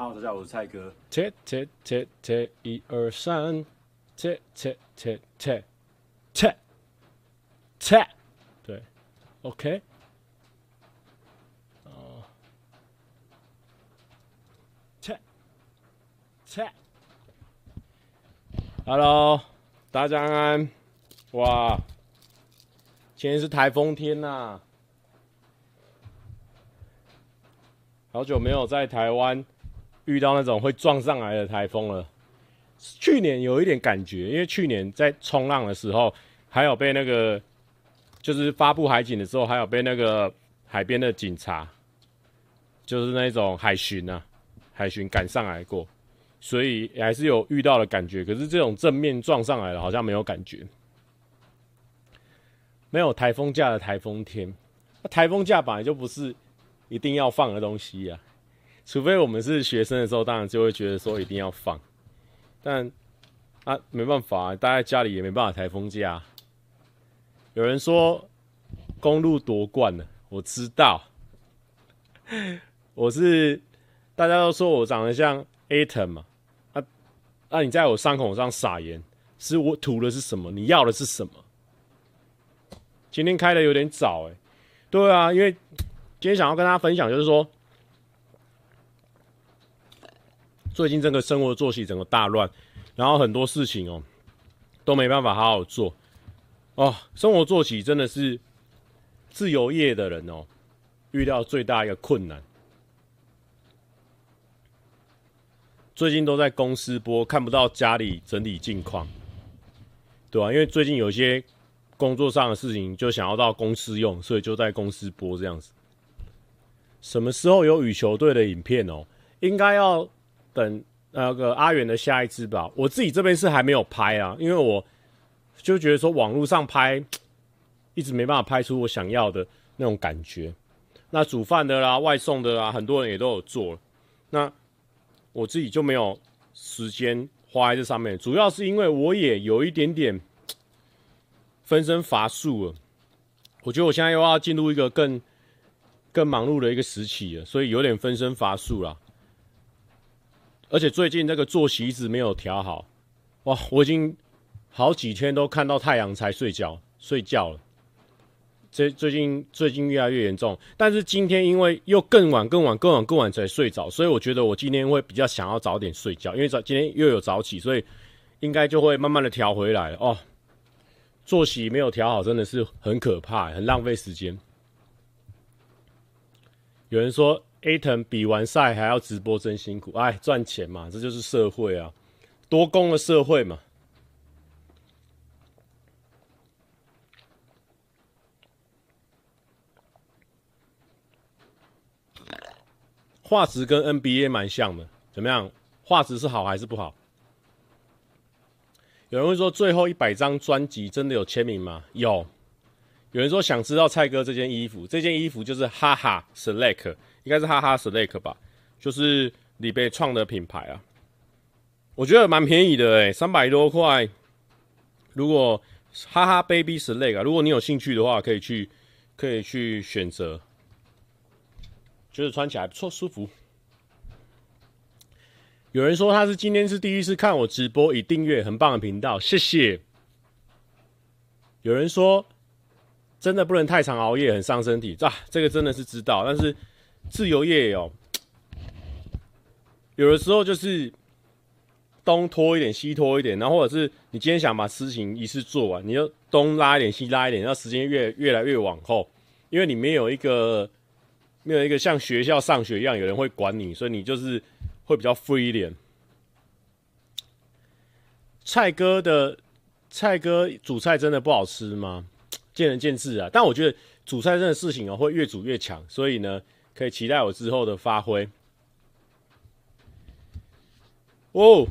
好大家好，我是蔡哥。切切切切，一二三，切切切切切切，对，OK。哦，切切，Hello，大家安安。哇，今天是台风天呐、好久没有在台湾。遇到那种会撞上来的台风了。去年有一点感觉，因为去年在冲浪的时候，还有被那个就是发布海警的时候，还有被那个海边的警察，就是那种海巡啊，海巡赶上来过，所以还是有遇到的感觉。可是这种正面撞上来了，好像没有感觉。没有台风假的台风天，那台风假本来就不是一定要放的东西呀、除非我们是学生的时候，当然就会觉得说一定要放，但啊没办法，待在家里也没办法台风假。有人说公路夺冠了，我知道，我是大家都说我长得像 Aton 嘛，啊啊你在我伤口上撒盐，是我涂的是什么？你要的是什么？今天开的有点早哎，对啊，因为今天想要跟大家分享就是说。最近这个生活作息整个大乱，然后很多事情哦都没办法好好做哦。生活作息真的是自由业的人哦遇到最大一个困难。最近都在公司播，看不到家里整理近况，对吧？因为最近有些工作上的事情就想要到公司用，所以就在公司播这样子。什么时候有羽球队的影片哦？应该要。等那个阿元的下一支吧，我自己这边是还没有拍啊，因为我就觉得说网络上拍一直没办法拍出我想要的那种感觉。那煮饭的啦、外送的啦，很多人也都有做，那我自己就没有时间花在这上面。主要是因为我也有一点点 分身乏术了，我觉得我现在又要进入一个更更忙碌的一个时期了，所以有点分身乏术了。而且最近那个作息一直没有调好，哇！我已经好几天都看到太阳才睡觉，睡觉了。这最近最近越来越严重，但是今天因为又更晚、更晚、更晚、更晚才睡着，所以我觉得我今天会比较想要早点睡觉，因为早今天又有早起，所以应该就会慢慢的调回来哦。作息没有调好，真的是很可怕，很浪费时间。有人说。Aton 比完赛还要直播，真辛苦！哎，赚钱嘛，这就是社会啊，多工的社会嘛。画质跟 NBA 蛮像的，怎么样？画质是好还是不好？有人会说，最后一百张专辑真的有签名吗？有。有人说想知道蔡哥这件衣服，这件衣服就是哈哈 Select。应该是哈哈 Select 吧，就是李贝创的品牌啊，我觉得蛮便宜的诶、三百多块。如果哈哈 Baby Select 啊，如果你有兴趣的话，可以去可以去选择，就是穿起来不错，舒服。有人说他是今天是第一次看我直播，已订阅，很棒的频道，谢谢。有人说真的不能太常熬夜，很伤身体，啊，这个真的是知道，但是。自由业哦，有的时候就是东拖一点，西拖一点，然后或者是你今天想把事情一次做完，你就东拉一点，西拉一点，然后时间越越来越往后，因为你没有一个没有一个像学校上学一样有人会管你，所以你就是会比较 free 一点。蔡哥的蔡哥煮菜真的不好吃吗？见仁见智啊，但我觉得煮菜这件事情哦，会越煮越强，所以呢。可以期待我之后的发挥。哦，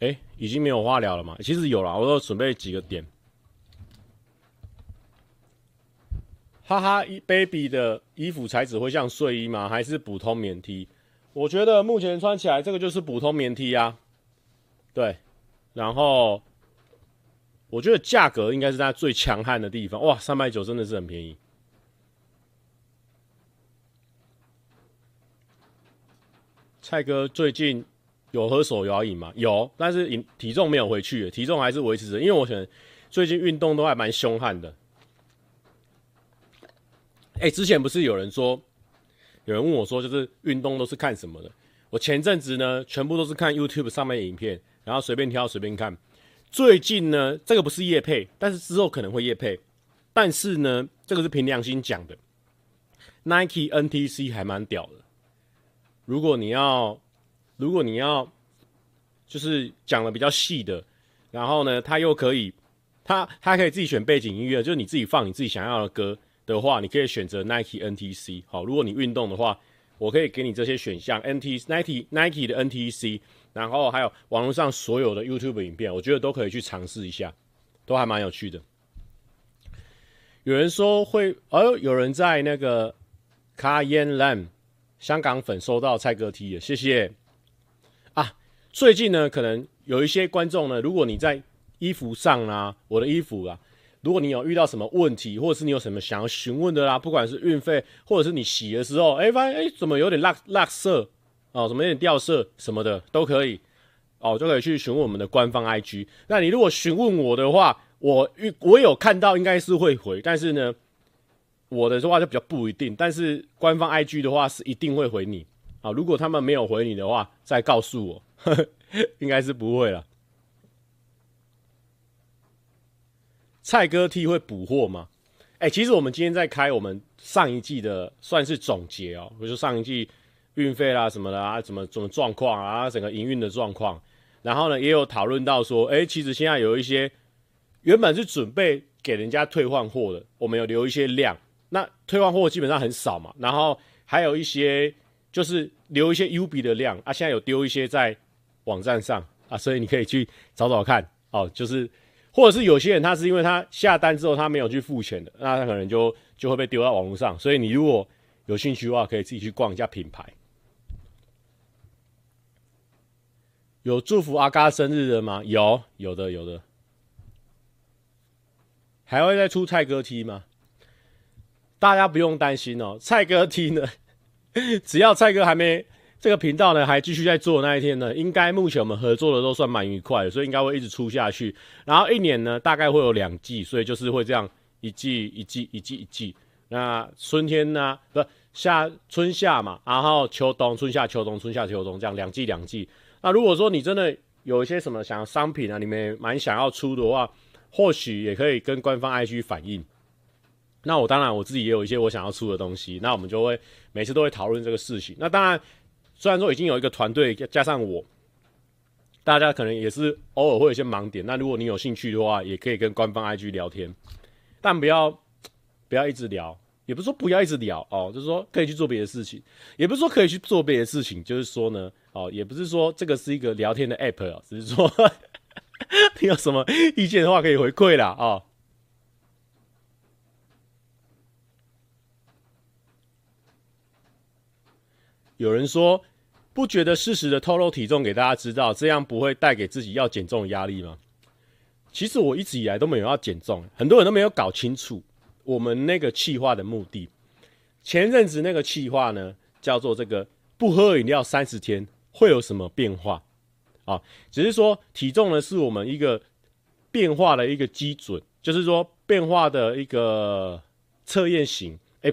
哎，已经没有话聊了吗？其实有了，我都准备几个点。哈哈，baby 的衣服材质会像睡衣吗？还是普通棉 T？我觉得目前穿起来这个就是普通棉 T 啊。对，然后。我觉得价格应该是大最强悍的地方。哇三百九真的是很便宜。蔡哥最近有喝手摇饮吗？有但是饮体重没有回去体重还是维持着因为我想最近运动都还蛮凶悍的。哎之前不是有人说有人问我说就是运动都是看什么的？我前阵子呢全部都是看 youtube 上面的影片然后随便挑随便看。最近呢，这个不是业配，但是之后可能会业配。但是呢，这个是凭良心讲的，Nike NTC 还蛮屌的。如果你要，如果你要，就是讲的比较细的，然后呢，它又可以，它它可以自己选背景音乐，就是你自己放你自己想要的歌的话，你可以选择 Nike NTC。好，如果你运动的话，我可以给你这些选项，NT Nike Nike 的 NTC。然后还有网络上所有的 YouTube 影片，我觉得都可以去尝试一下，都还蛮有趣的。有人说会，哦，有人在那个卡宴 Lam 香港粉收到蔡哥 T 的，谢谢。啊，最近呢，可能有一些观众呢，如果你在衣服上啊，我的衣服啊，如果你有遇到什么问题，或者是你有什么想要询问的啦，不管是运费，或者是你洗的时候，哎，发现哎，怎么有点落落色？哦，什么有点掉色什么的都可以，哦，就可以去询问我们的官方 IG。那你如果询问我的话，我我有看到，应该是会回，但是呢，我的话就比较不一定。但是官方 IG 的话是一定会回你。啊，如果他们没有回你的话，再告诉我，呵呵，应该是不会了。蔡哥 T 会补货吗？哎、其实我们今天在开我们上一季的算是总结哦，比如说上一季。运费啦什么的啊，怎么怎么状况啊，整个营运的状况，然后呢也有讨论到说，哎，其实现在有一些原本是准备给人家退换货的，我们有留一些量，那退换货基本上很少嘛，然后还有一些就是留一些 UB 的量啊，现在有丢一些在网站上啊，所以你可以去找找看哦，就是或者是有些人他是因为他下单之后他没有去付钱的，那他可能就就会被丢到网络上，所以你如果有兴趣的话，可以自己去逛一下品牌。有祝福阿嘎生日的吗？有，有的，有的。还会再出蔡哥 T 吗？大家不用担心哦。蔡哥 T 呢，只要蔡哥还没这个频道呢还继续在做那一天呢，应该目前我们合作的都算蛮愉快的，所以应该会一直出下去。然后一年呢，大概会有两季，所以就是会这样一季一季一季一季。那春天呢，不夏春夏嘛，然后秋冬春夏秋冬春夏秋冬这样两季两季。那如果说你真的有一些什么想要商品啊，你们蛮想要出的话，或许也可以跟官方 IG 反映。那我当然我自己也有一些我想要出的东西，那我们就会每次都会讨论这个事情。那当然，虽然说已经有一个团队加上我，大家可能也是偶尔会有一些盲点。那如果你有兴趣的话，也可以跟官方 IG 聊天，但不要不要一直聊。也不是说不要一直聊哦，就是说可以去做别的事情，也不是说可以去做别的事情，就是说呢，哦，也不是说这个是一个聊天的 app 哦，只是说 你有什么意见的话可以回馈啦哦。有人说不觉得适时的透露体重给大家知道，这样不会带给自己要减重的压力吗？其实我一直以来都没有要减重，很多人都没有搞清楚。我们那个气化的目的，前阵子那个气化呢，叫做这个不喝饮料三十天会有什么变化？啊，只是说体重呢是我们一个变化的一个基准，就是说变化的一个测验型，哎，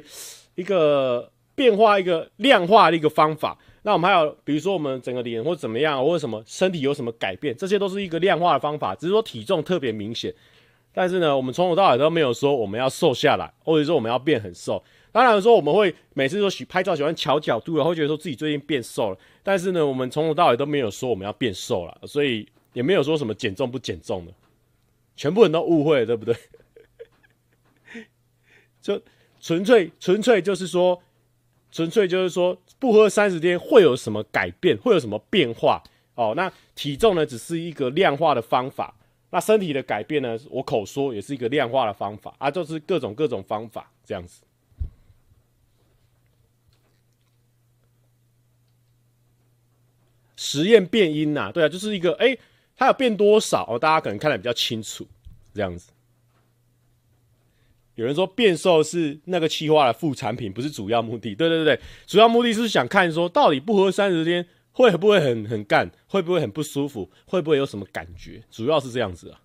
一个变化一个量化的一个方法。那我们还有比如说我们整个脸或怎么样，或者什么身体有什么改变，这些都是一个量化的方法，只是说体重特别明显。但是呢，我们从头到尾都没有说我们要瘦下来，或者说我们要变很瘦。当然说我们会每次都喜拍照喜欢调角度，然后觉得说自己最近变瘦了。但是呢，我们从头到尾都没有说我们要变瘦了，所以也没有说什么减重不减重的，全部人都误会了，对不对？就纯粹纯粹就是说，纯粹就是说不喝三十天会有什么改变，会有什么变化？哦，那体重呢，只是一个量化的方法。那身体的改变呢？我口说也是一个量化的方法啊，就是各种各种方法这样子。实验变音呐、啊，对啊，就是一个哎、它有变多少哦？大家可能看得比较清楚，这样子。有人说变瘦是那个气化的副产品，不是主要目的。对对对对，主要目的是想看说到底不喝三十天会不会很很干？会不会很不舒服？会不会有什么感觉？主要是这样子啊。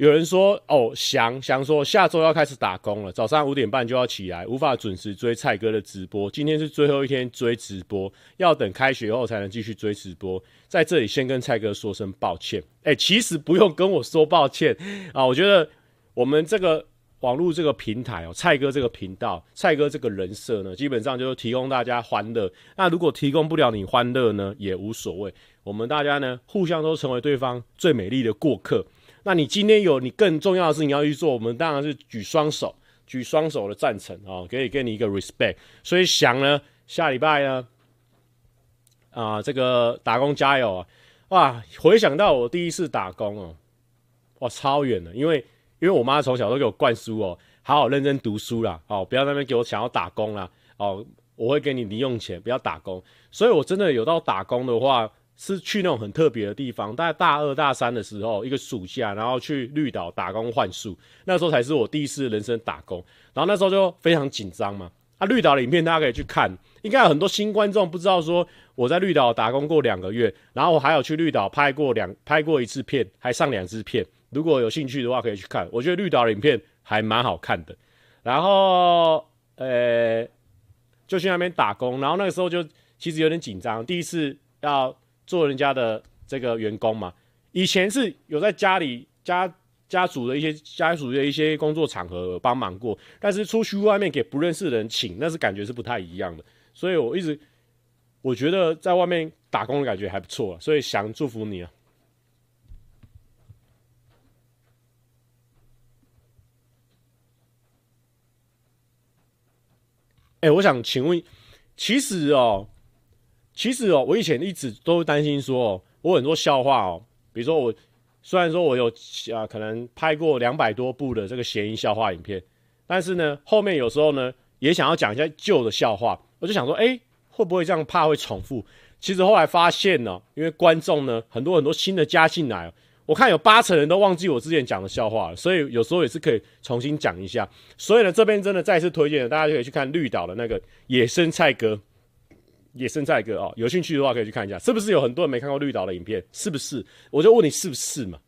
有人说哦，翔翔说下周要开始打工了，早上五点半就要起来，无法准时追蔡哥的直播。今天是最后一天追直播，要等开学后才能继续追直播。在这里先跟蔡哥说声抱歉。哎、其实不用跟我说抱歉啊，我觉得我们这个。网络这个平台哦，蔡哥这个频道，蔡哥这个人设呢，基本上就是提供大家欢乐。那如果提供不了你欢乐呢，也无所谓。我们大家呢，互相都成为对方最美丽的过客。那你今天有你更重要的事情要去做，我们当然是举双手，举双手的赞成啊，可以给你一个 respect。所以想呢，下礼拜呢，啊，这个打工加油啊！哇，回想到我第一次打工哦，哇，超远的，因为。因为我妈从小都给我灌输哦，好好认真读书啦，哦，不要在那边给我想要打工啦，哦，我会给你零用钱，不要打工。所以我真的有到打工的话，是去那种很特别的地方，大概大二大三的时候，一个暑假，然后去绿岛打工换宿，那时候才是我第一次人生打工。然后那时候就非常紧张嘛。啊，绿岛的影片大家可以去看，应该有很多新观众不知道说我在绿岛打工过两个月，然后我还有去绿岛拍过两拍过一次片，还上两支片。如果有兴趣的话，可以去看。我觉得绿岛的影片还蛮好看的。然后，呃、就去那边打工。然后那个时候就其实有点紧张，第一次要做人家的这个员工嘛。以前是有在家里家家族的一些家族的一些工作场合帮忙过，但是出去外面给不认识的人请，那是感觉是不太一样的。所以我一直我觉得在外面打工的感觉还不错，所以想祝福你啊。哎、我想请问，其实哦，其实哦，我以前一直都担心说，哦，我很多笑话哦，比如说我虽然说我有啊，可能拍过两百多部的这个谐音笑话影片，但是呢，后面有时候呢，也想要讲一下旧的笑话，我就想说，哎、会不会这样怕会重复？其实后来发现呢，因为观众呢，很多很多新的加进来。我看有八成人都忘记我之前讲的笑话了，所以有时候也是可以重新讲一下。所以呢，这边真的再次推荐，大家就可以去看绿岛的那个野生菜哥，野生菜哥哦，有兴趣的话可以去看一下，是不是有很多人没看过绿岛的影片？是不是？我就问你是不是嘛？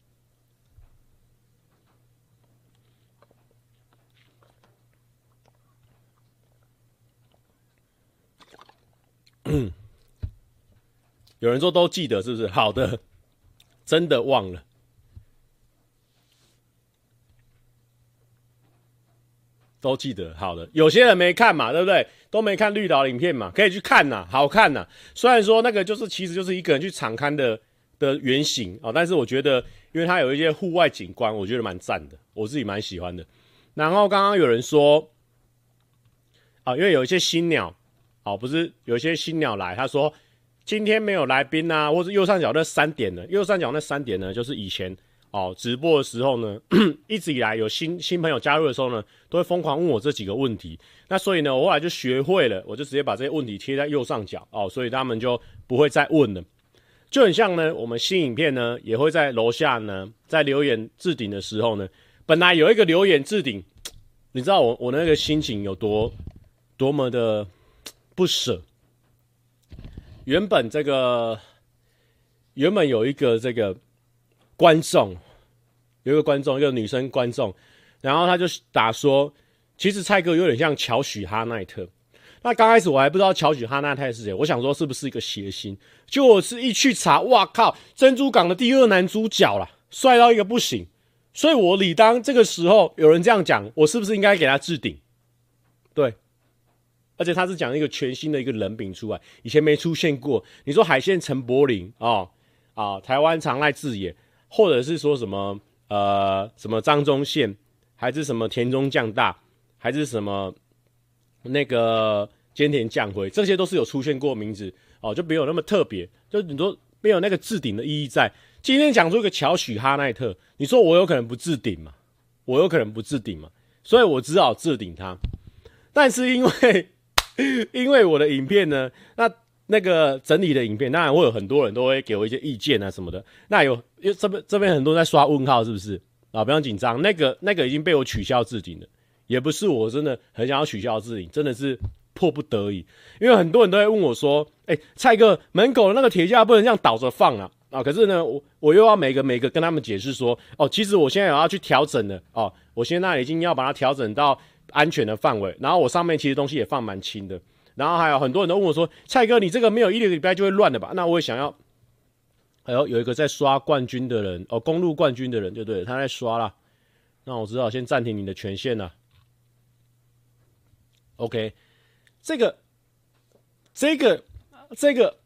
有人说都记得，是不是？好的，真的忘了。都记得，好的。有些人没看嘛，对不对？都没看绿岛影片嘛，可以去看呐，好看呐。虽然说那个就是其实就是一个人去场勘的的原型啊，但是我觉得，因为它有一些户外景观，我觉得蛮赞的，我自己蛮喜欢的。然后刚刚有人说啊，因为有一些新鸟，哦，不是有一些新鸟来，他说今天没有来宾啊，或者右上角那三点呢？右上角那三点呢，就是以前。哦，直播的时候呢，一直以来有新新朋友加入的时候呢，都会疯狂问我这几个问题。那所以呢，我后来就学会了，我就直接把这些问题贴在右上角哦，所以他们就不会再问了。就很像呢，我们新影片呢，也会在楼下呢，在留言置顶的时候呢，本来有一个留言置顶，你知道我我那个心情有多多么的 不舍。原本这个原本有一个这个。观众有一个观众，一个女生观众，然后他就打说，其实蔡哥有点像乔许哈奈特。那刚开始我还不知道乔许哈奈特是谁，我想说是不是一个谐星？结果我是一去查，哇靠，珍珠港的第二男主角啦，帅到一个不行。所以我理当这个时候有人这样讲，我是不是应该给他置顶？对，而且他是讲一个全新的一个人品出来，以前没出现过。你说海线陈柏霖啊啊，台湾长濑智也。或者是说什么呃什么张忠宪，还是什么田中将大，还是什么那个菅田将晖，这些都是有出现过名字哦，就没有那么特别，就你说没有那个置顶的意义在。今天讲出一个乔许哈奈特，你说我有可能不置顶吗？我有可能不置顶吗？所以我只好置顶他。但是因为 因为我的影片呢，那。那个整理的影片，当然会有很多人都会给我一些意见啊什么的。那有，因为这边这边很多人在刷问号，是不是啊？不要紧张，那个那个已经被我取消置顶了，也不是我真的很想要取消置顶，真的是迫不得已，因为很多人都会问我说：“哎、蔡哥，门口的那个铁架不能这样倒着放啊！”啊，可是呢，我我又要每个每个跟他们解释说：“哦，其实我现在有要去调整的哦，我现在已经要把它调整到安全的范围，然后我上面其实东西也放蛮轻的，然后还有很多人都问我说：‘蔡哥，你这个没有一个礼拜就会乱的吧？’那我也想要，哎有，有一个在刷冠军的人哦，公路冠军的人就对，他在刷啦。那我只好先暂停你的权限了。OK。”这个，这个，这个，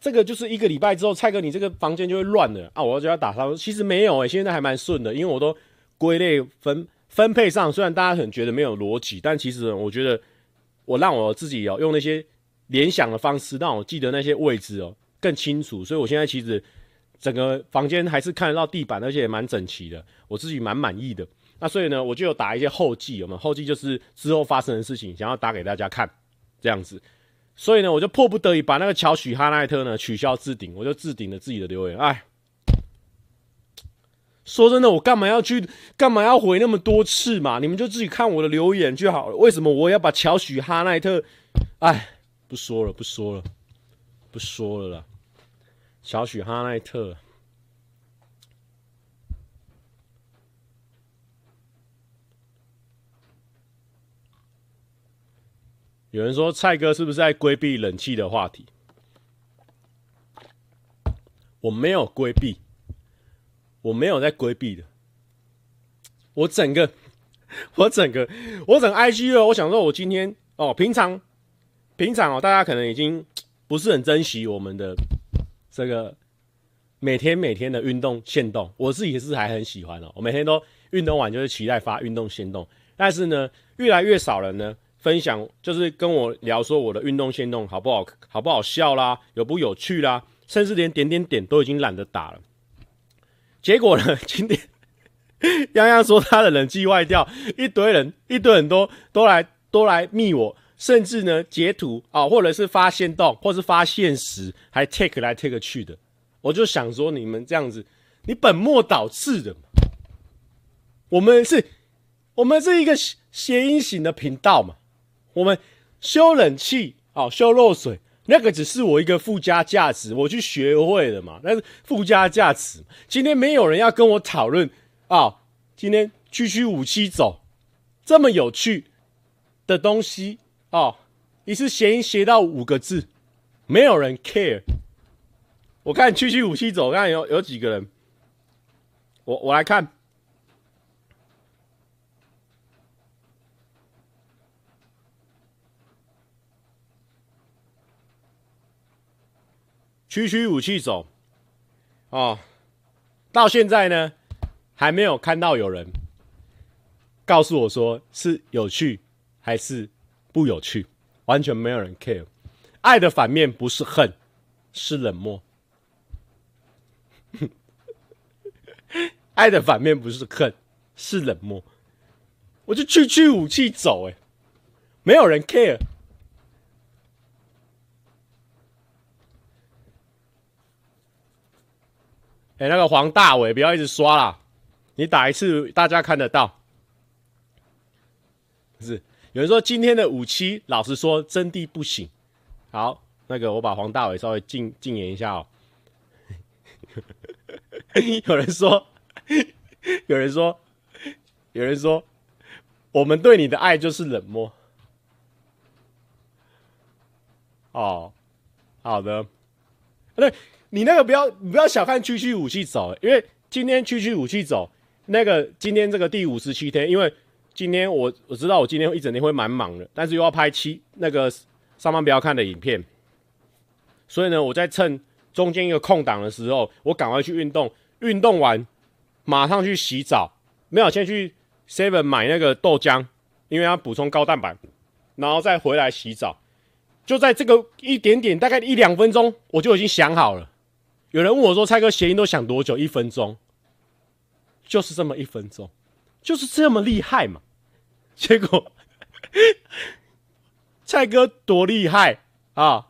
这个就是一个礼拜之后，蔡哥，你这个房间就会乱了啊！我就要打他，其实没有诶、欸，现在还蛮顺的，因为我都归类分分配上，虽然大家很觉得没有逻辑，但其实我觉得我让我自己哦用那些联想的方式，让我记得那些位置哦更清楚，所以我现在其实整个房间还是看得到地板，而且也蛮整齐的，我自己蛮满意的。那所以呢，我就有打一些后记，有没有？后记就是之后发生的事情，想要打给大家看，这样子。所以呢，我就迫不得已把那个乔许哈奈特呢取消置顶，我就置顶了自己的留言。哎，说真的，我干嘛要去，干嘛要回那么多次嘛？你们就自己看我的留言就好了。为什么我要把乔许哈奈特？哎，不说了，不说了，不说了啦。乔许哈奈特。有人说蔡哥是不是在规避冷气的话题？我没有规避，我没有在规避的。我整个，我整个，我整个 IG 哦，我想说，我今天哦，平常平常哦，大家可能已经不是很珍惜我们的这个每天每天的运动限动，我自己是还很喜欢哦。我每天都运动完就是期待发运动限动，但是呢，越来越少人呢。分享就是跟我聊说我的运动限动好不好，好不好笑啦，有不有趣啦，甚至连点点点都已经懒得打了。结果呢，今天泱泱说他的冷气坏掉，一堆人一堆人都都来都来密我，甚至呢截图啊、或者是发现动，或是发现时，还 take 来 take 去的。我就想说，你们这样子，你本末倒置的。我们是，我们是一个谐音型的频道嘛。我们修冷气哦，修漏水，那个只是我一个附加价值，我去学会了嘛，那是附加价值。今天没有人要跟我讨论啊，今天区区五七走这么有趣的东西哦，一次谐音谐到五个字，没有人 care。我看区区五七走，看有有几个人，我我来看。区区武器走，哦，到现在呢，还没有看到有人告诉我说是有趣还是不有趣，完全没有人 care。爱的反面不是恨，是冷漠。爱的反面不是恨，是冷漠。我就区区武器走，哎，没有人 care。哎、那个黄大伟，不要一直刷啦！你打一次，大家看得到。不是，有人说今天的五七，老实说真的不行。好，那个我把黄大伟稍微禁禁言一下哦。有人说，有人说，有人说，我们对你的爱就是冷漠。哦，好的，对。你那个不要，不要小看区区武器走，因为今天区区武器走，那个今天这个第五十七天，因为今天我我知道我今天一整天会蛮忙的，但是又要拍七那个上班不要看的影片，所以呢，我在趁中间一个空档的时候，我赶快去运动，运动完马上去洗澡，没有先去 Seven 买那个豆浆，因为要补充高蛋白，然后再回来洗澡，就在这个一点点大概一两分钟，我就已经想好了。有人问我说：“蔡哥，谐音都想多久？一分钟，就是这么一分钟，就是这么厉害嘛？”结果，蔡哥多厉害啊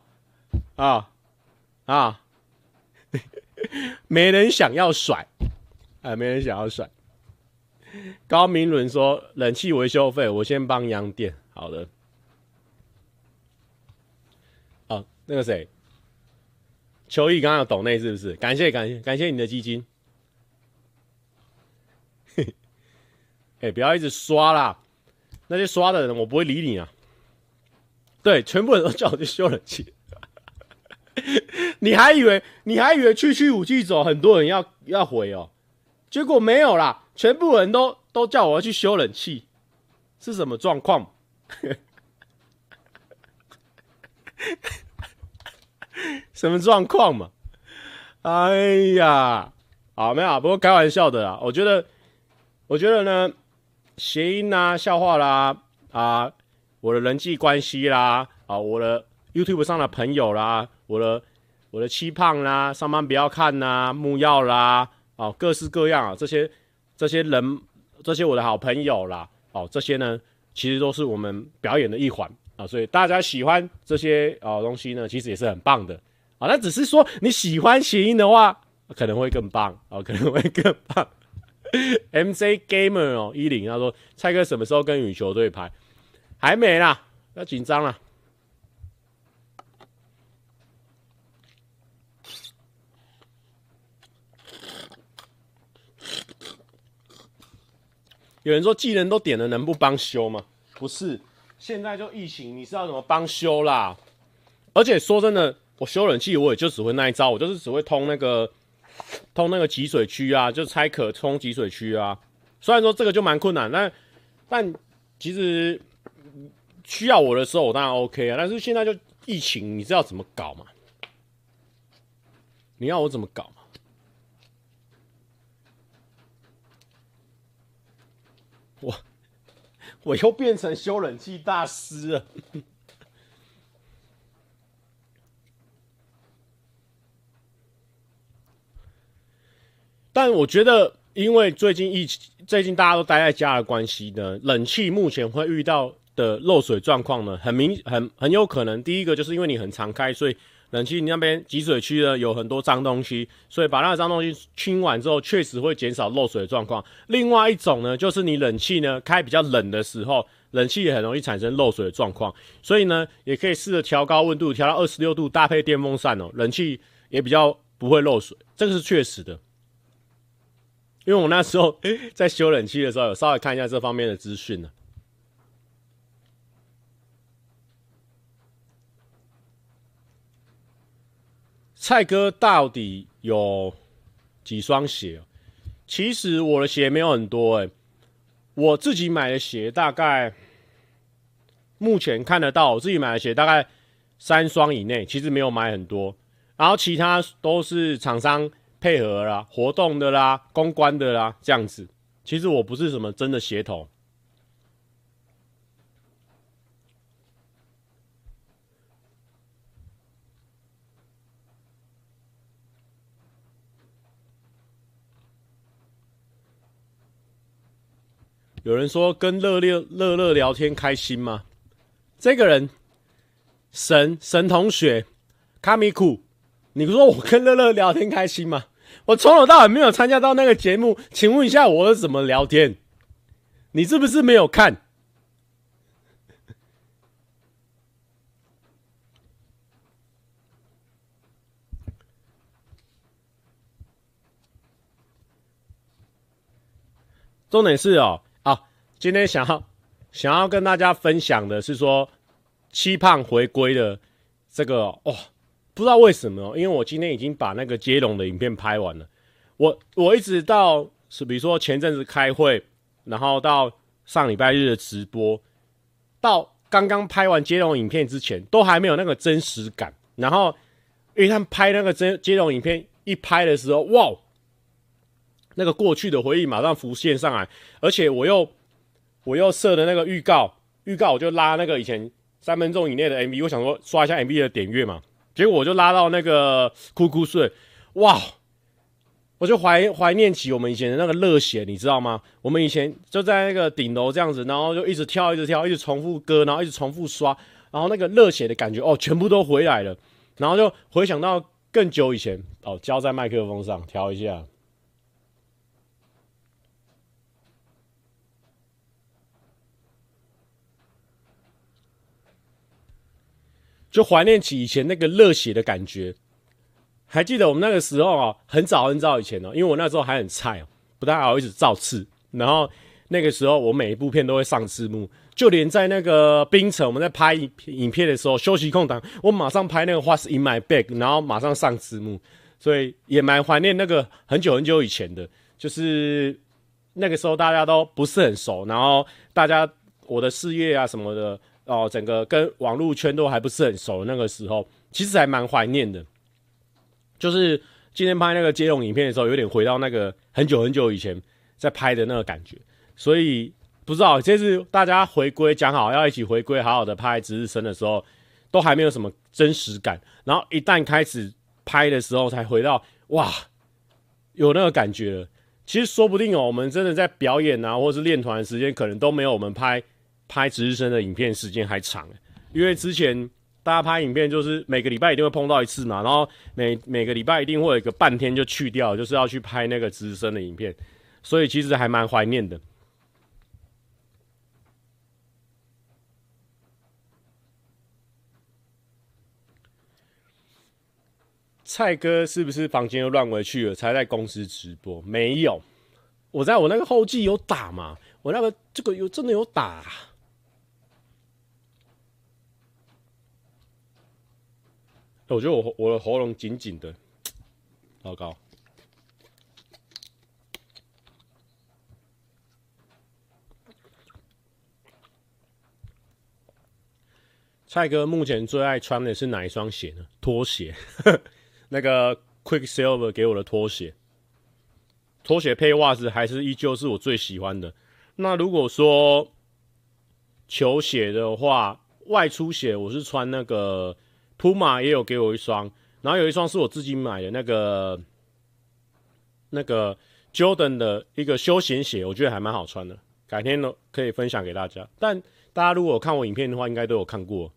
啊啊！没人想要甩，哎，没人想要甩。高明伦说：“冷气维修费，我先帮杨店。”好的。那个谁，秋意刚刚有抖内是不是？感谢感谢感谢你的基金。嘿，哎、欸，不要一直刷啦，那些刷的人我不会理你啊。对，全部人都叫我去修冷气。你还以为你还以为区区五 G 走，很多人要要回哦，结果没有啦，全部人都都叫我要去修冷气，是什么状况？什么状况嘛？哎呀，好没有，不过开玩笑的啦。我觉得，我觉得呢，谐音啦、笑话啦，啊，我的人际关系啦，啊，我的 YouTube 上的朋友啦，我的我的期盼啦，上班不要看呐，木要啦，哦，各式各样啊，这些这些人，这些我的好朋友啦，哦，这些呢，其实都是我们表演的一环。啊，所以大家喜欢这些啊东西呢，其实也是很棒的啊。那只是说你喜欢谐音的话，可能会更棒啊，可能会更棒。MC Gamer 哦，一零他说，蔡哥什么时候跟羽球队拍？还没啦，要紧张啦。有人说技能都点了，能不帮修吗？不是。现在就疫情，你是要怎么帮修啦？而且说真的，我修冷气我也就只会那一招，我就是只会通那个通那个集水区啊，就拆可通集水区啊。虽然说这个就蛮困难，但但其实需要我的时候，我当然 OK 啊。但是现在就疫情，你知道怎么搞吗？你要我怎么搞？我。我又变成修冷气大师了，但我觉得，因为最近疫情，最近大家都待在家的关系呢，冷气目前会遇到的漏水状况呢，很明很很有可能，第一个就是因为你很常开，所以。冷气你那边集水区呢，有很多脏东西，所以把那个脏东西清完之后，确实会减少漏水的状况。另外一种呢，就是你冷气呢开比较冷的时候，冷气也很容易产生漏水的状况。所以呢，也可以试着调高温度，调到二十六度，搭配电风扇哦，冷气也比较不会漏水。这个是确实的，因为我那时候在修冷气的时候，有稍微看一下这方面的资讯呢。蔡哥到底有几双鞋？其实我的鞋没有很多诶，我自己买的鞋大概目前看得到，我自己买的鞋大概三双以内，其实没有买很多。然后其他都是厂商配合啦、活动的啦、公关的啦这样子。其实我不是什么真的鞋头。有人说跟乐乐乐乐聊天开心吗？这个人神神同学卡米库，你说我跟乐乐聊天开心吗？我从头到尾没有参加到那个节目，请问一下我是怎么聊天？你是不是没有看？重点是哦。今天想要想要跟大家分享的是说，七胖回归的这个哦，不知道为什么，因为我今天已经把那个接龙的影片拍完了，我我一直到是比如说前阵子开会，然后到上礼拜日的直播，到刚刚拍完接龙影片之前，都还没有那个真实感。然后因为他们拍那个真接龙影片一拍的时候，哇，那个过去的回忆马上浮现上来，而且我又。我又设的那个预告，预告我就拉那个以前三分钟以内的 MV，我想说刷一下 MV 的点阅嘛，结果我就拉到那个哭哭睡，哇！我就怀怀念起我们以前的那个热血，你知道吗？我们以前就在那个顶楼这样子，然后就一直跳，一直跳，一直重复歌，然后一直重复刷，然后那个热血的感觉哦，全部都回来了，然后就回想到更久以前哦，交在麦克风上调一下。就怀念起以前那个热血的感觉。还记得我们那个时候啊，很早很早以前哦，因为我那时候还很菜哦，不太好意思造次。然后那个时候我每一部片都会上字幕，就连在那个冰城我们在拍影片的时候，休息空档我马上拍那个话是 in my bag，然后马上上字幕，所以也蛮怀念那个很久很久以前的，就是那个时候大家都不是很熟，然后大家我的事业啊什么的哦，整个跟网络圈都还不是很熟，那个时候其实还蛮怀念的。就是今天拍那个接龙影片的时候，有点回到那个很久很久以前在拍的那个感觉，所以不知道这次大家回归讲好要一起回归，好好的拍值日生的时候，都还没有什么真实感，然后一旦开始拍的时候，才回到哇，有那个感觉。其实说不定哦，我们真的在表演啊，或是练团时间，可能都没有我们拍拍值日生的影片时间还长，因为之前。大家拍影片就是每个礼拜一定会碰到一次嘛，然后每每个礼拜一定会有一个半天就去掉，就是要去拍那个值日生的影片，所以其实还蛮怀念的。蔡哥是不是房间又乱回去了？才在公司直播？没有，我在我那个后记有打嘛，我那个这个有真的有打。我觉得我我的喉咙紧紧的，糟糕。蔡哥目前最爱穿的是哪一双鞋呢？拖鞋，那个 Quicksilver 给我的拖鞋，拖鞋配袜子还是依旧是我最喜欢的。那如果说球鞋的话，外出鞋我是穿那个。Puma 也有给我一双，然后有一双是我自己买的那个那个 Jordan 的一个休闲鞋，我觉得还蛮好穿的，改天呢可以分享给大家。但大家如果看我影片的话，应该都有看过。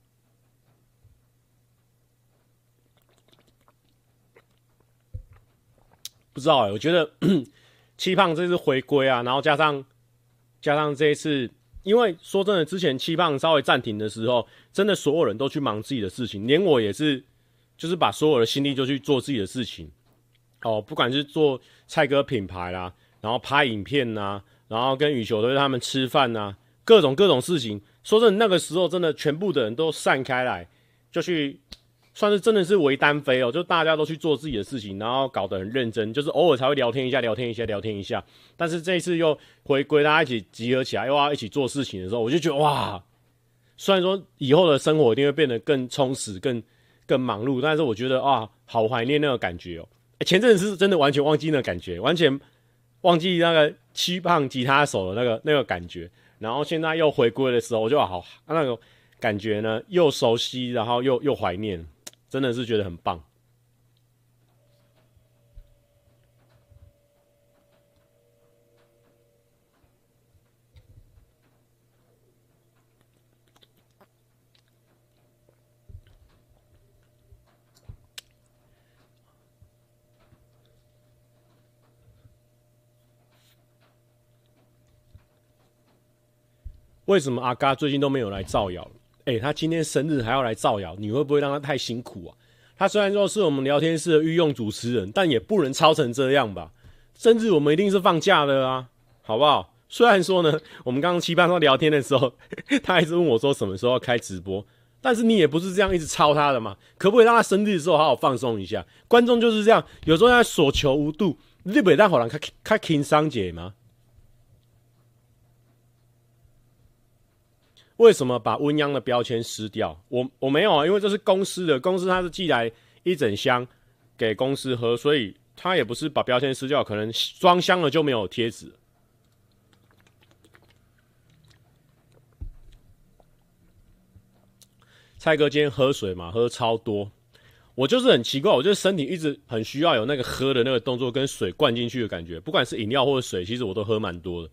不知道哎、我觉得 七胖这次回归啊，然后加上加上这一次。因为说真的，之前七胖稍微暂停的时候，真的所有人都去忙自己的事情，连我也是，就是把所有的心力就去做自己的事情。哦，不管是做蔡哥品牌啦，然后拍影片呐，然后跟羽球队他们吃饭呐，各种各种事情。说真的，那个时候真的全部的人都散开来，就去。算是真的是为单飞哦，就大家都去做自己的事情，然后搞得很认真，就是偶尔才会聊天一下，聊天一下，聊天一下。但是这一次又回归，大家一起集合起来，又要一起做事情的时候，我就觉得哇，虽然说以后的生活一定会变得更充实、更更忙碌，但是我觉得啊，好怀念那个感觉哦。前阵子是真的完全忘记那个感觉，完全忘记那个七胖吉他手的那个那个感觉，然后现在又回归的时候，我就好那个感觉呢，又熟悉，然后又又怀念。真的是觉得很棒。为什么阿嘎最近都没有来造谣了？哎、他今天生日还要来造谣，你会不会让他太辛苦啊？他虽然说是我们聊天室的御用主持人，但也不能操成这样吧？生日我们一定是放假的啊，好不好？虽然说呢，我们刚刚七八说聊天的时候，他还是问我说什么时候要开直播，但是你也不是这样一直操他的嘛？可不可以让他生日的时候好好放松一下？观众就是这样，有时候他所求无度，日本让好人开开轻松解吗？为什么把温央的标签撕掉？我我没有啊，因为这是公司的，公司他是寄来一整箱给公司喝，所以他也不是把标签撕掉，可能装箱了就没有贴纸。蔡哥今天喝水嘛，喝超多，我就是很奇怪，我就是身体一直很需要有那个喝的那个动作跟水灌进去的感觉，不管是饮料或者水，其实我都喝蛮多的。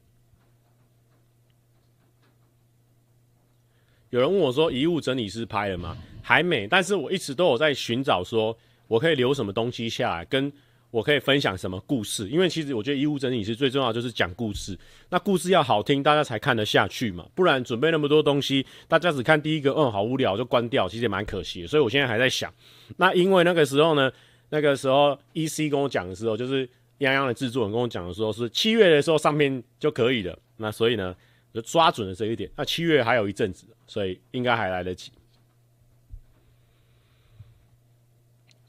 有人问我说：“遗物整理师拍了吗？”还没，但是我一直都有在寻找，说我可以留什么东西下来，跟我可以分享什么故事？因为其实我觉得遗物整理师最重要就是讲故事，那故事要好听，大家才看得下去嘛。不然准备那么多东西，大家只看第一个，嗯，好无聊就关掉，其实也蛮可惜的。所以我现在还在想，那因为那个时候呢，那个时候 EC 跟我讲的时候，就是泱泱的制作人跟我讲的时候是七月的时候上片就可以了。那所以呢，就抓准了这一点。那七月还有一阵子，所以应该还来得及。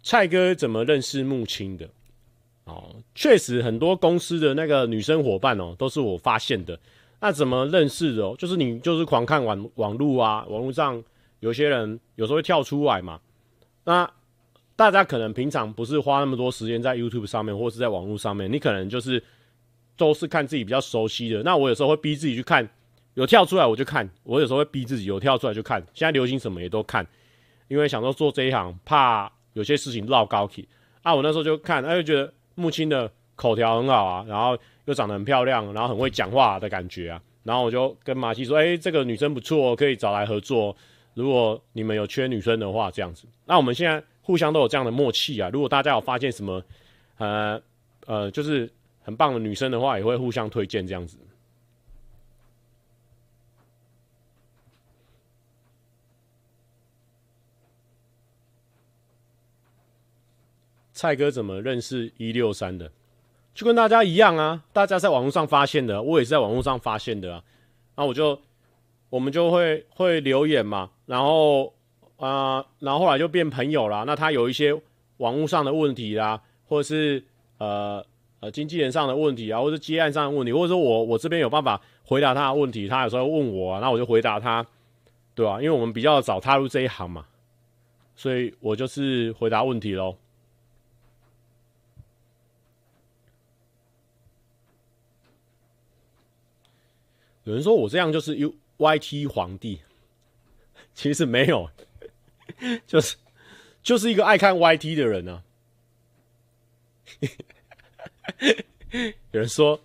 蔡哥怎么认识木青的？哦，确实很多公司的那个女生伙伴哦，都是我发现的。那怎么认识的哦？就是你就是狂看网网路啊，网络上有些人有时候会跳出来嘛。那大家可能平常不是花那么多时间在 YouTube 上面，或是在网络上面，你可能就是都是看自己比较熟悉的。那我有时候会逼自己去看，有跳出来我就看。我有时候会逼自己有跳出来就看。现在流行什么也都看，因为想说做这一行，怕有些事情绕高起。啊，我那时候就看，哎，就觉得。木青的口条很好啊，然后又长得很漂亮，然后很会讲话的感觉啊，然后我就跟马西说：“哎、这个女生不错，可以找来合作。如果你们有缺女生的话，这样子。那我们现在互相都有这样的默契啊。如果大家有发现什么，呃呃，就是很棒的女生的话，也会互相推荐这样子。”蔡哥怎么认识一六三的？就跟大家一样啊，大家在网络上发现的，我也是在网络上发现的啊。那我就我们就会会留言嘛，然后啊、然后后来就变朋友啦。那他有一些网络上的问题啦，或者是呃呃经纪人上的问题啊，或者是接案上的问题，或者说我我这边有办法回答他的问题，他有时候问我啊，那我就回答他，对、啊？因为我们比较早踏入这一行嘛，所以我就是回答问题喽。有人说我这样就是 U Y T 皇帝，其实没有，就是就是一个爱看 Y T 的人呢、啊。有人说，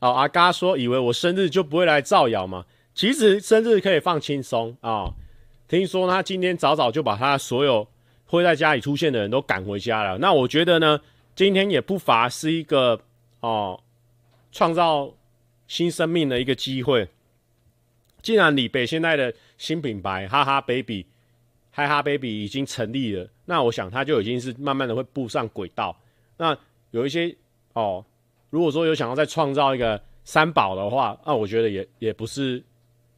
哦，阿嘎说以为我生日就不会来造谣吗？其实生日可以放轻松啊。听说他今天早早就把他所有会在家里出现的人都赶回家了。那我觉得呢，今天也不乏是一个哦，创造。新生命的一个机会。既然李北现在的新品牌哈哈 baby，哈哈 baby 已经成立了，那我想它就已经是慢慢的会步上轨道。那有一些哦，如果说有想要再创造一个三宝的话，那我觉得也也不是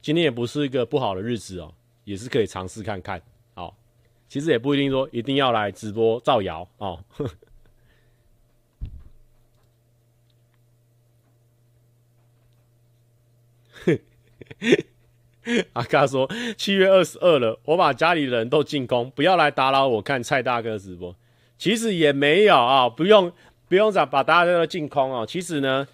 今天也不是一个不好的日子哦，也是可以尝试看看。哦，其实也不一定说一定要来直播造谣哦。阿嘎说：“七月二十二了，我把家里人都进攻，不要来打扰我看蔡大哥直播。其实也没有啊，不用不用把把大家都进空哦。其实呢，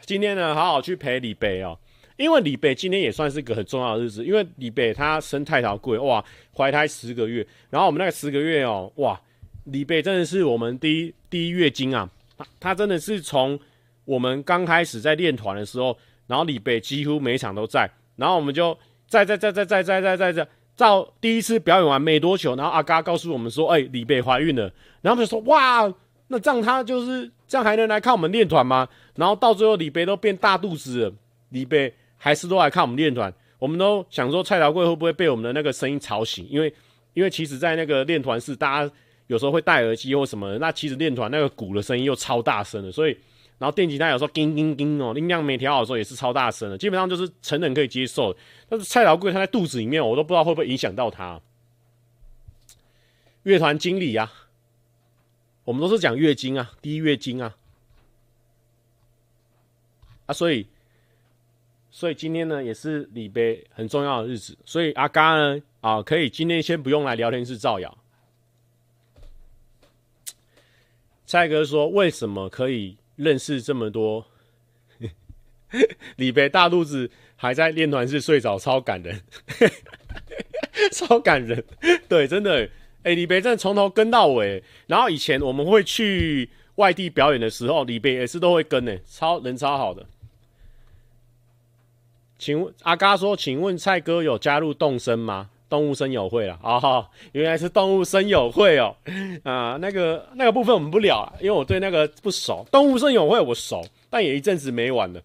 今天呢，好好去陪李北哦，因为李北今天也算是个很重要的日子，因为李北他生太桃贵哇，怀胎十个月，然后我们那个十个月哦，哇，李北真的是我们第一第一月经啊，他他真的是从我们刚开始在练团的时候。”然后李北几乎每场都在，然后我们就在在在在在在在在在到第一次表演完没多久，然后阿嘎告诉我们说：“哎、李北怀孕了。”然后我们就说：“哇，那这样他就是这样还能来看我们练团吗？”然后到最后李北都变大肚子了，李北还是都来看我们练团。我们都想说蔡桃贵会不会被我们的那个声音吵醒？因为因为其实，在那个练团室，大家有时候会戴耳机或什么，那其实练团那个鼓的声音又超大声的，所以。然后电吉他有时候叮叮叮哦，音量没调好的时候也是超大声的，基本上就是成人可以接受。但是蔡老贵他在肚子里面，我都不知道会不会影响到他。乐团经理啊，我们都是讲月经啊，第一月经啊，啊，所以，所以今天呢也是李北很重要的日子，所以阿嘎呢啊，可以今天先不用来聊天室造谣。蔡哥说为什么可以？认识这么多，李白大肚子还在练团室睡着，超感人，超感人。对，真的，哎、李白真的从头跟到尾。然后以前我们会去外地表演的时候，李白也是都会跟呢，超人超好的。请问阿嘎说，请问蔡哥有加入动森吗？动物森友会了啊、哦，原来是动物森友会哦，啊，那个那个部分我们不聊，因为我对那个不熟。动物森友会我熟，但也一阵子没玩了。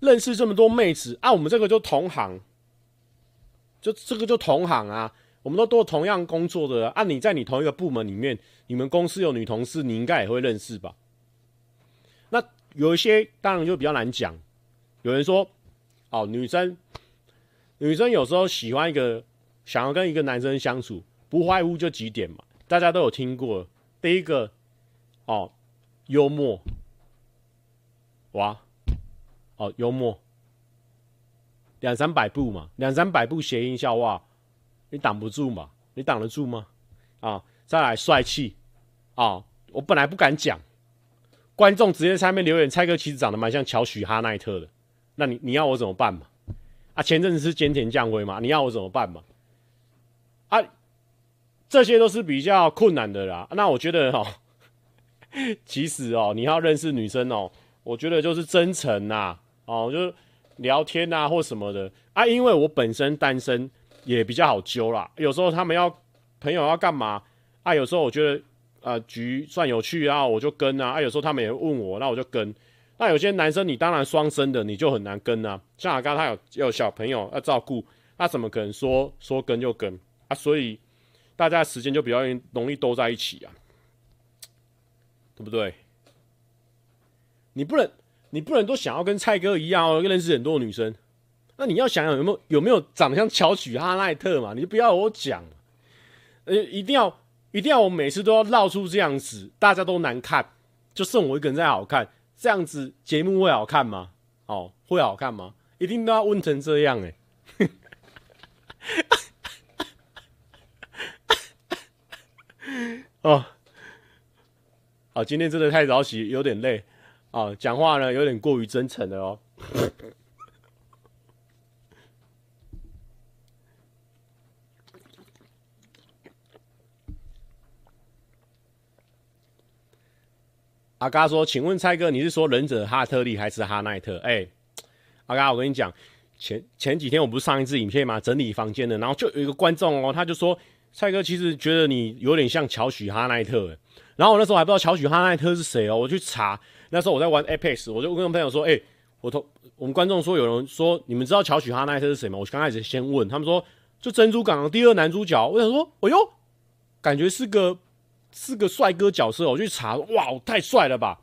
认识这么多妹子啊，我们这个就同行，就这个就同行啊，我们都做同样工作的啊。你在你同一个部门里面，你们公司有女同事，你应该也会认识吧？有一些当然就比较难讲。有人说，哦，女生，女生有时候喜欢一个，想要跟一个男生相处，不外乎就几点嘛，大家都有听过。第一个，哦，幽默，哇，哦，幽默，两三百步嘛，两三百步谐音笑话，你挡不住嘛？你挡得住吗？啊，再来帅气，啊，我本来不敢讲。观众直接在下面留言，蔡哥其实长得蛮像乔许哈奈特的，那你你要我怎么办嘛？啊，前阵子是菅田将晖嘛，你要我怎么办嘛？啊，这些都是比较困难的啦。那我觉得哦，其实哦，你要认识女生哦，我觉得就是真诚呐，哦，就是聊天呐或什么的啊。因为我本身单身，也比较好揪啦。有时候他们要朋友要干嘛啊？有时候我觉得。啊，局算有趣啊，我就跟啊。啊，有时候他们也问我，那我就跟。那有些男生，你当然双生的，你就很难跟啊。像阿刚他有有小朋友要照顾，他怎么可能说说跟就跟啊？所以大家时间就比较容易都在一起啊，对不对？你不能，你不能都想要跟蔡哥一样哦，认识很多女生。那你要想想有没有有没有长得像乔许哈奈特嘛？你就不要我讲，呃，一定要。一定要我每次都要绕出这样子，大家都难看，就剩我一个人在好看，这样子节目会好看吗？哦，会好看吗？一定都要问成这样哎、欸！哦，好，今天真的太早起，有点累啊，讲话呢有点过于真诚了哦。阿嘎说：“请问蔡哥，你是说忍者哈特利还是哈奈特？”哎、阿嘎，我跟你讲，前前几天我不是上一支影片吗？整理房间的，然后就有一个观众哦，他就说：“蔡哥，其实觉得你有点像乔许哈奈特。”然后我那时候还不知道乔许哈奈特是谁哦，我去查，那时候我在玩 Apex，我就跟朋友说：“哎、我同我们观众说，有人说你们知道乔许哈奈特是谁吗？”我刚开始先问他们说：“就珍珠港的第二男主角。”我想说：“哎呦，感觉是个。”是个帅哥角色，我去查，哇，太帅了吧！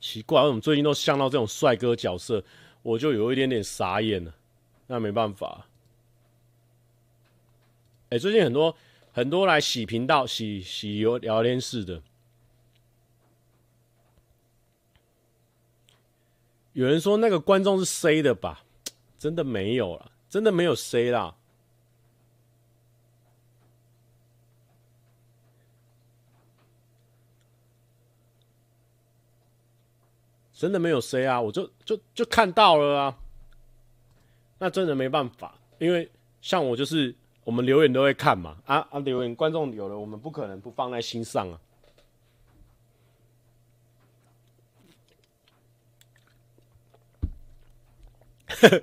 奇怪，为什么最近都像到这种帅哥角色，我就有一点点傻眼了。那没办法，哎、最近很多很多来洗频道、洗洗游聊天室的，有人说那个观众是 C 的吧？真的没有了，真的没有 C 啦。真的没有谁啊，我就就就看到了啊，那真的没办法，因为像我就是我们留言都会看嘛，啊啊留言观众有了，我们不可能不放在心上啊。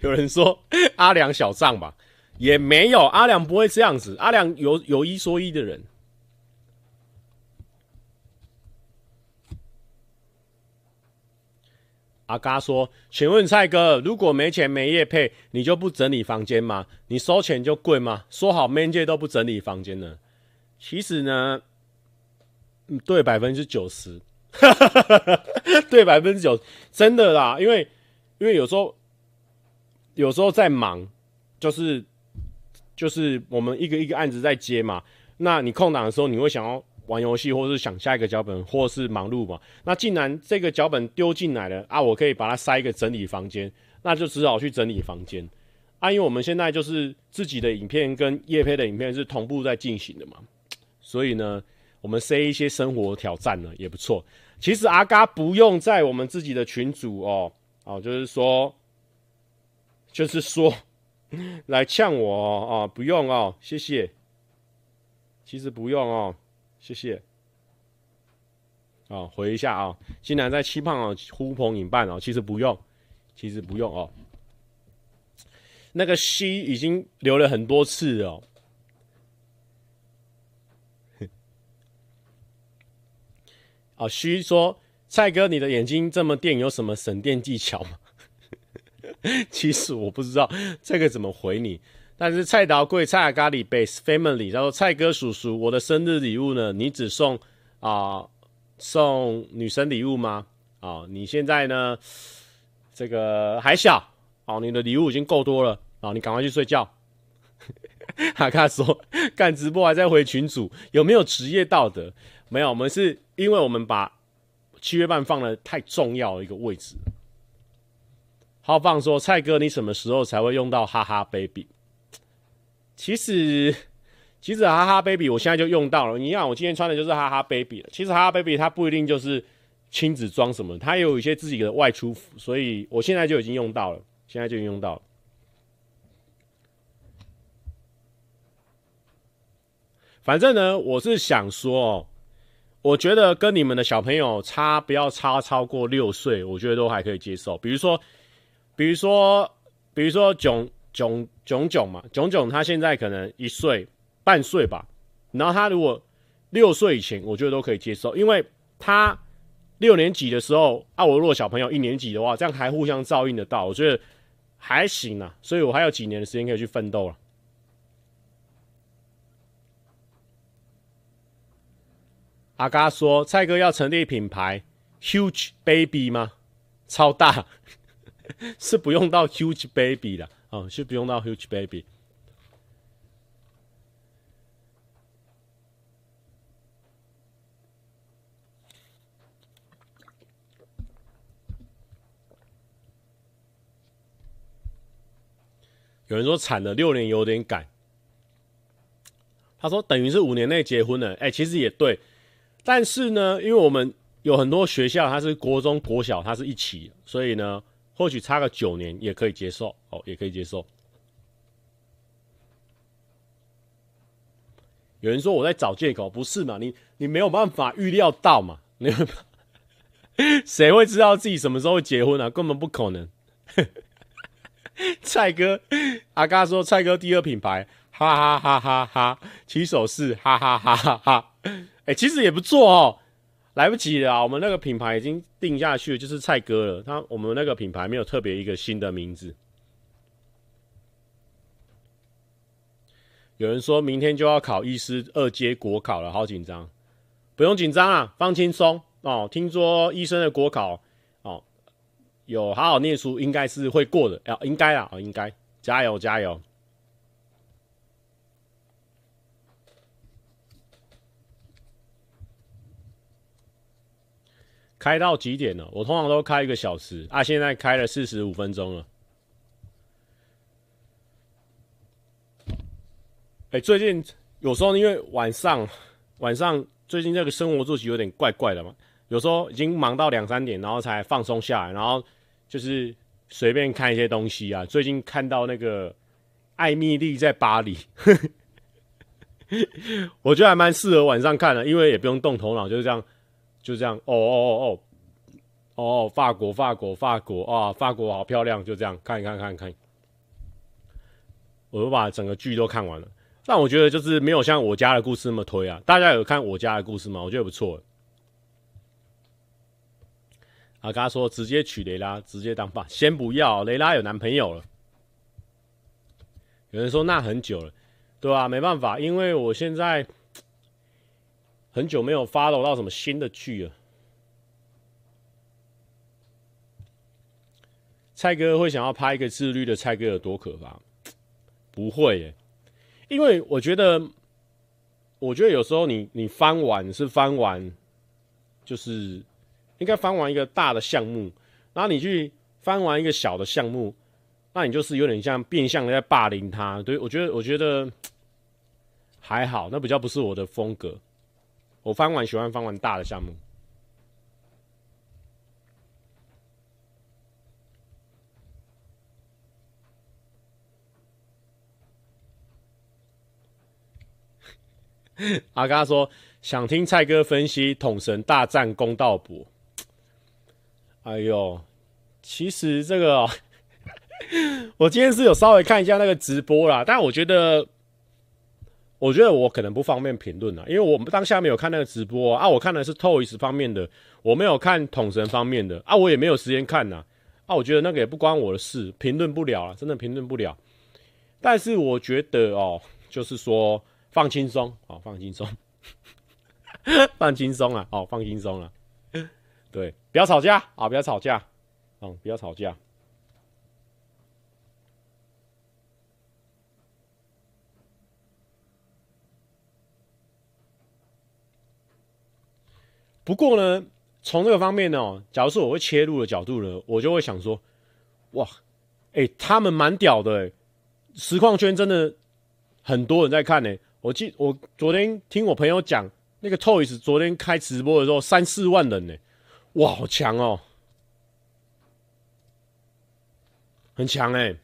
有人说阿良小账吧，也没有，阿良不会这样子，阿良有有一说一的人。阿嘎说：“请问蔡哥，如果没钱没业配，你就不整理房间吗？你收钱就贵吗？说好 man 界都不整理房间呢？其实呢，对百分之九十，对百分之九，真的啦，因为因为有时候有时候在忙，就是就是我们一个一个案子在接嘛，那你空档的时候，你会想要。”玩游戏，或是想下一个脚本，或是忙碌嘛？那既然这个脚本丢进来了啊，我可以把它塞一个整理房间，那就只好去整理房间啊。因为我们现在就是自己的影片跟叶配的影片是同步在进行的嘛，所以呢，我们塞一些生活挑战呢也不错。其实阿嘎不用在我们自己的群组哦哦，就是说，就是说 来呛我哦，哦，不用哦，谢谢。其实不用哦。谢谢。哦，回一下啊、哦，新南在期盼哦，呼朋引伴哦，其实不用，其实不用哦。那个 C 已经留了很多次 哦。啊，虚说蔡哥，你的眼睛这么电，有什么省电技巧吗？其实我不知道这个怎么回你。但是蔡桃贵、蔡咖喱 base family，他说蔡哥叔叔，我的生日礼物呢？你只送啊、送女生礼物吗？啊、哦，你现在呢这个还小哦，你的礼物已经够多了啊、哦，你赶快去睡觉。哈卡说干直播还在回群主，有没有职业道德？没有，我们是因为我们把七月半放了太重要的一个位置。浩放说：“蔡哥，你什么时候才会用到哈哈 baby？” 其实，其实哈哈 baby 我现在就用到了。你看，我今天穿的就是哈哈 baby 了。其实哈哈 baby 它不一定就是亲子装什么，它也有一些自己的外出服，所以我现在就已经用到了，现在就已经用到了。反正呢，我是想说哦。我觉得跟你们的小朋友差不要差超过六岁，我觉得都还可以接受。比如说，比如说，比如说囧囧囧囧嘛，囧囧他现在可能一岁半岁吧，然后他如果六岁以前，我觉得都可以接受，因为他六年级的时候啊，我如果小朋友一年级的话，这样还互相照应得到，我觉得还行啊，所以我还有几年的时间可以去奋斗了。阿嘎说：“蔡哥要成立品牌，Huge Baby 吗？超大，是不用到 Huge Baby 的哦，是不用到 Huge Baby。”有人说产了六年有点赶，他说等于是五年内结婚了。哎，其实也对。但是呢，因为我们有很多学校，它是国中、国小，它是一起，所以呢，或许差个九年也可以接受哦，也可以接受。有人说我在找借口，不是嘛？你你没有办法预料到嘛？你谁会知道自己什么时候会结婚啊？根本不可能。蔡哥，阿嘎说蔡哥第二品牌，哈哈哈哈哈，起手是，哈哈哈哈哈。哎、其实也不错哦，来不及了！我们那个品牌已经定下去，就是蔡哥了。他我们那个品牌没有特别一个新的名字。有人说明天就要考医师二阶国考了，好紧张。不用紧张啊，放轻松哦。听说医生的国考哦，有好好念书，应该是会过的。要、哦、应该啊，哦，应该加油加油。开到几点了？我通常都开一个小时啊，现在开了四十五分钟了。哎、最近有时候因为晚上晚上最近这个生活作息有点怪怪的嘛，有时候已经忙到两三点，然后才放松下来，然后就是随便看一些东西啊。最近看到那个艾蜜莉在巴黎，我觉得还蛮适合晚上看的，因为也不用动头脑，就是这样。就这样，哦哦哦哦，哦，法国，法国，法国啊，法国好漂亮，就这样看一看，看一看，我都把整个剧都看完了。但我觉得就是没有像我家的故事那么推啊。大家有看我家的故事吗？我觉得不错。啊，刚刚说直接娶雷拉，直接当爸，先不要，雷拉有男朋友了。有人说那很久了，对啊，没办法，因为我现在。很久没有 follow 到什么新的剧了。蔡哥会想要拍一个自律的蔡哥有多可怕？不会耶，因为我觉得，我觉得有时候你你翻完是翻完，就是应该翻完一个大的项目，然后你去翻完一个小的项目，那你就是有点像变相的在霸凌他。对，我觉得我觉得还好，那比较不是我的风格。我翻完喜欢翻完大的项目。阿嘎说：“想听蔡哥分析统神大战公道博。哎呦，其实这个、我今天是有稍微看一下那个直播啦，但我觉得，我觉得我可能不方便评论了，因为我们当下没有看那个直播啊，我看的是 Toys 方面的，我没有看统神方面的啊，我也没有时间看呐啊，我觉得那个也不关我的事，评论不了了，真的评论不了。但是我觉得哦、就是说放轻松啊，放轻松。放轻松啊！哦，放轻松了。对，不要吵架啊！不要吵架，嗯，不要吵架。不过呢，从这个方面呢，假如说我会切入的角度呢，我就会想说，哇，哎、他们蛮屌的、欸，实况圈真的很多人在看呢、我记，我昨天听我朋友讲。那个 Toys 昨天开直播的时候，三四万人呢，哇，好强哦，很强哎！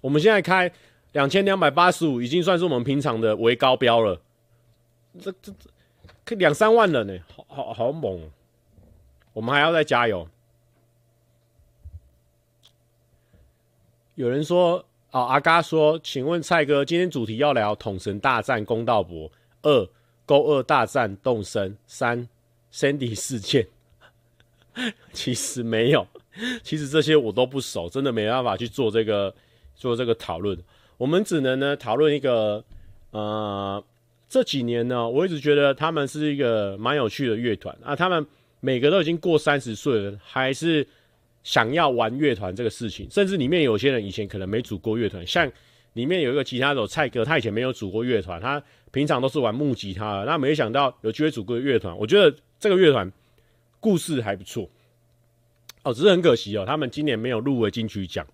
我们现在开两千两百八十五，已经算是我们平常的为高标了。这这这，可两三万人呢，好好好猛！我们还要再加油。有人说啊，阿嘎说，请问蔡哥，今天主题要聊统神大战公道博二。勾二大战动身三，Sandy 事件，其实没有，其实这些我都不熟，真的没办法去做这个做这个讨论。我们只能呢讨论一个，呃，这几年呢，我一直觉得他们是一个蛮有趣的乐团啊。他们每个都已经过三十岁了，还是想要玩乐团这个事情。甚至里面有些人以前可能没组过乐团，像里面有一个吉他手蔡哥，他以前没有组过乐团，他。平常都是玩木吉他的，那没想到有机会组个乐团。我觉得这个乐团故事还不错哦，只是很可惜哦，他们今年没有入围金曲奖。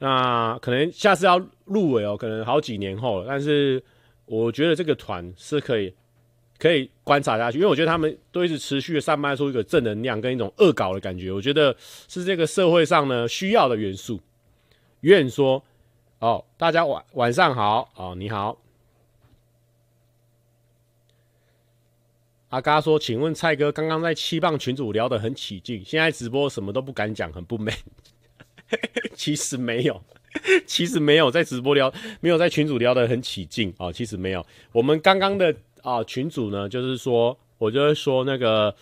那可能下次要入围哦，可能好几年后了。但是我觉得这个团是可以可以观察下去，因为我觉得他们都一直持续的散发出一个正能量跟一种恶搞的感觉。我觉得是这个社会上呢需要的元素。愿说哦，大家晚晚上好哦，你好。阿嘎说：“请问蔡哥，刚刚在七棒群组聊得很起劲，现在直播什么都不敢讲，很不美。其实没有，其实没有在直播聊，没有在群组聊得很起劲啊。其实没有，我们刚刚的啊群组呢，就是说，我就会说那个，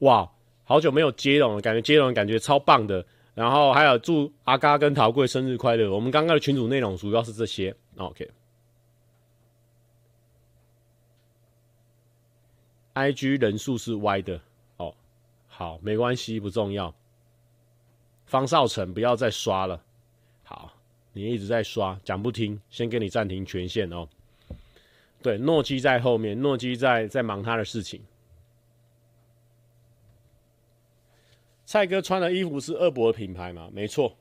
哇，好久没有接龙了，感觉接龙感觉超棒的。然后还有祝阿嘎跟陶贵生日快乐。我们刚刚的群组内容主要是这些。OK。” I G 人数是歪的哦，好，没关系，不重要。方少成，不要再刷了。你一直在刷，讲不听，先给你暂停权限哦。对，诺基在后面，诺基在在忙他的事情。蔡哥穿的衣服是二伯的品牌吗？没错。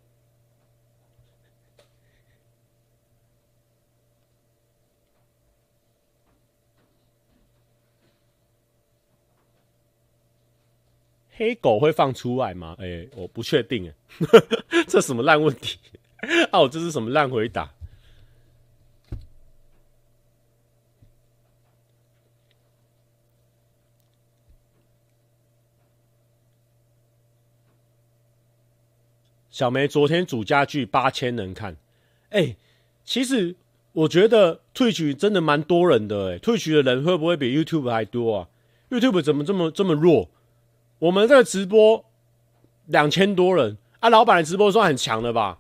黑狗会放出来吗？哎、我不确定哎，这什么烂问题？哦，这是什么烂回答？小梅昨天主家具八千人看，哎、其实我觉得 Twitch 真的蛮多人的哎，Twitch 的人会不会比 YouTube 还多啊？YouTube 怎么这么这么弱？我们这个直播两千多人啊，老板的直播算很强的吧？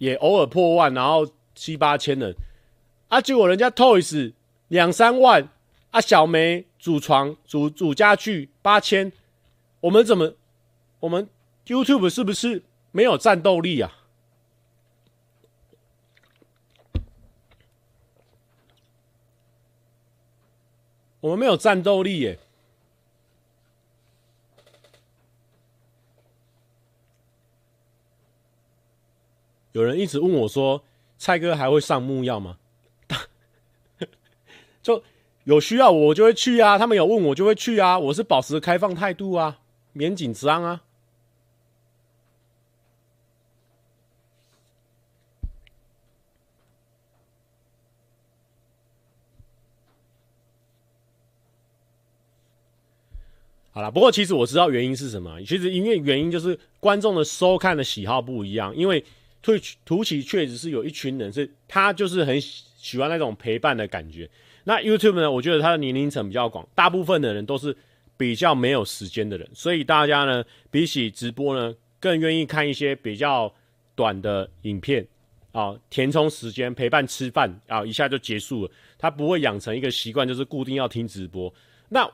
也偶尔破万，然后七八千人啊，结果人家 Toys 两三万啊，小梅主床主主家具八千，我们怎么我们 YouTube 是不是没有战斗力啊？我们没有战斗力耶。有人一直问我说：“蔡哥还会上木曜吗？” 就有需要我就会去啊，他们有问我就会去啊，我是保持开放态度啊，免紧张啊。好了，不过其实我知道原因是什么。其实因为原因就是观众的收看的喜好不一样。因为 Twitch 图奇确实是有一群人是他就是很喜欢那种陪伴的感觉。那 YouTube 呢，我觉得他的年龄层比较广，大部分的人都是比较没有时间的人，所以大家呢比起直播呢，更愿意看一些比较短的影片啊，填充时间陪伴吃饭啊，一下就结束了。他不会养成一个习惯，就是固定要听直播。那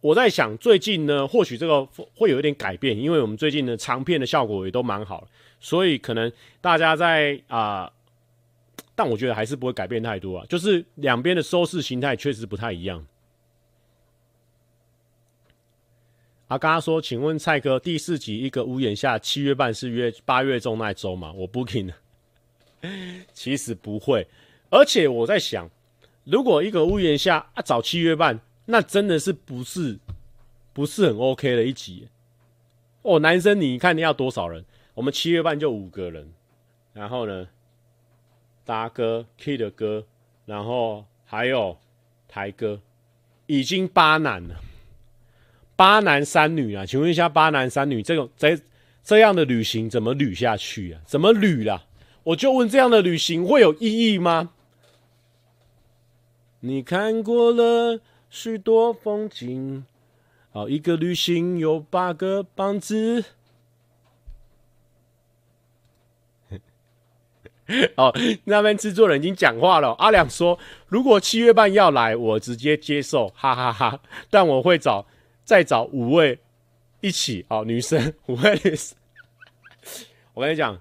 我在想，最近呢，或许这个会有一点改变，因为我们最近的长片的效果也都蛮好，所以可能大家在啊、但我觉得还是不会改变太多啊，就是两边的收视形态确实不太一样。啊，刚刚说，请问蔡哥，第四集一个屋檐下，七月半是约八月中那周吗？我 booking，其实不会，而且我在想，如果一个屋檐下啊找七月半。那真的是不是不是很 OK 的一集哦？男生你看你要多少人？我们七月半就五个人，然后呢，达哥、Kid 哥，然后还有台哥，已经八男了，八男三女啊！请问一下，八男三女这种这这样的旅行怎么旅下去啊？怎么旅啦？我就问，这样的旅行会有意义吗？你看过了。许多风景，哦，一个旅行有八个棒子。哦，那边制作人已经讲话了。阿良说：“如果七月半要来，我直接接受，哈哈哈，但我会找再找五位一起哦，女生 五位女生。我跟你讲，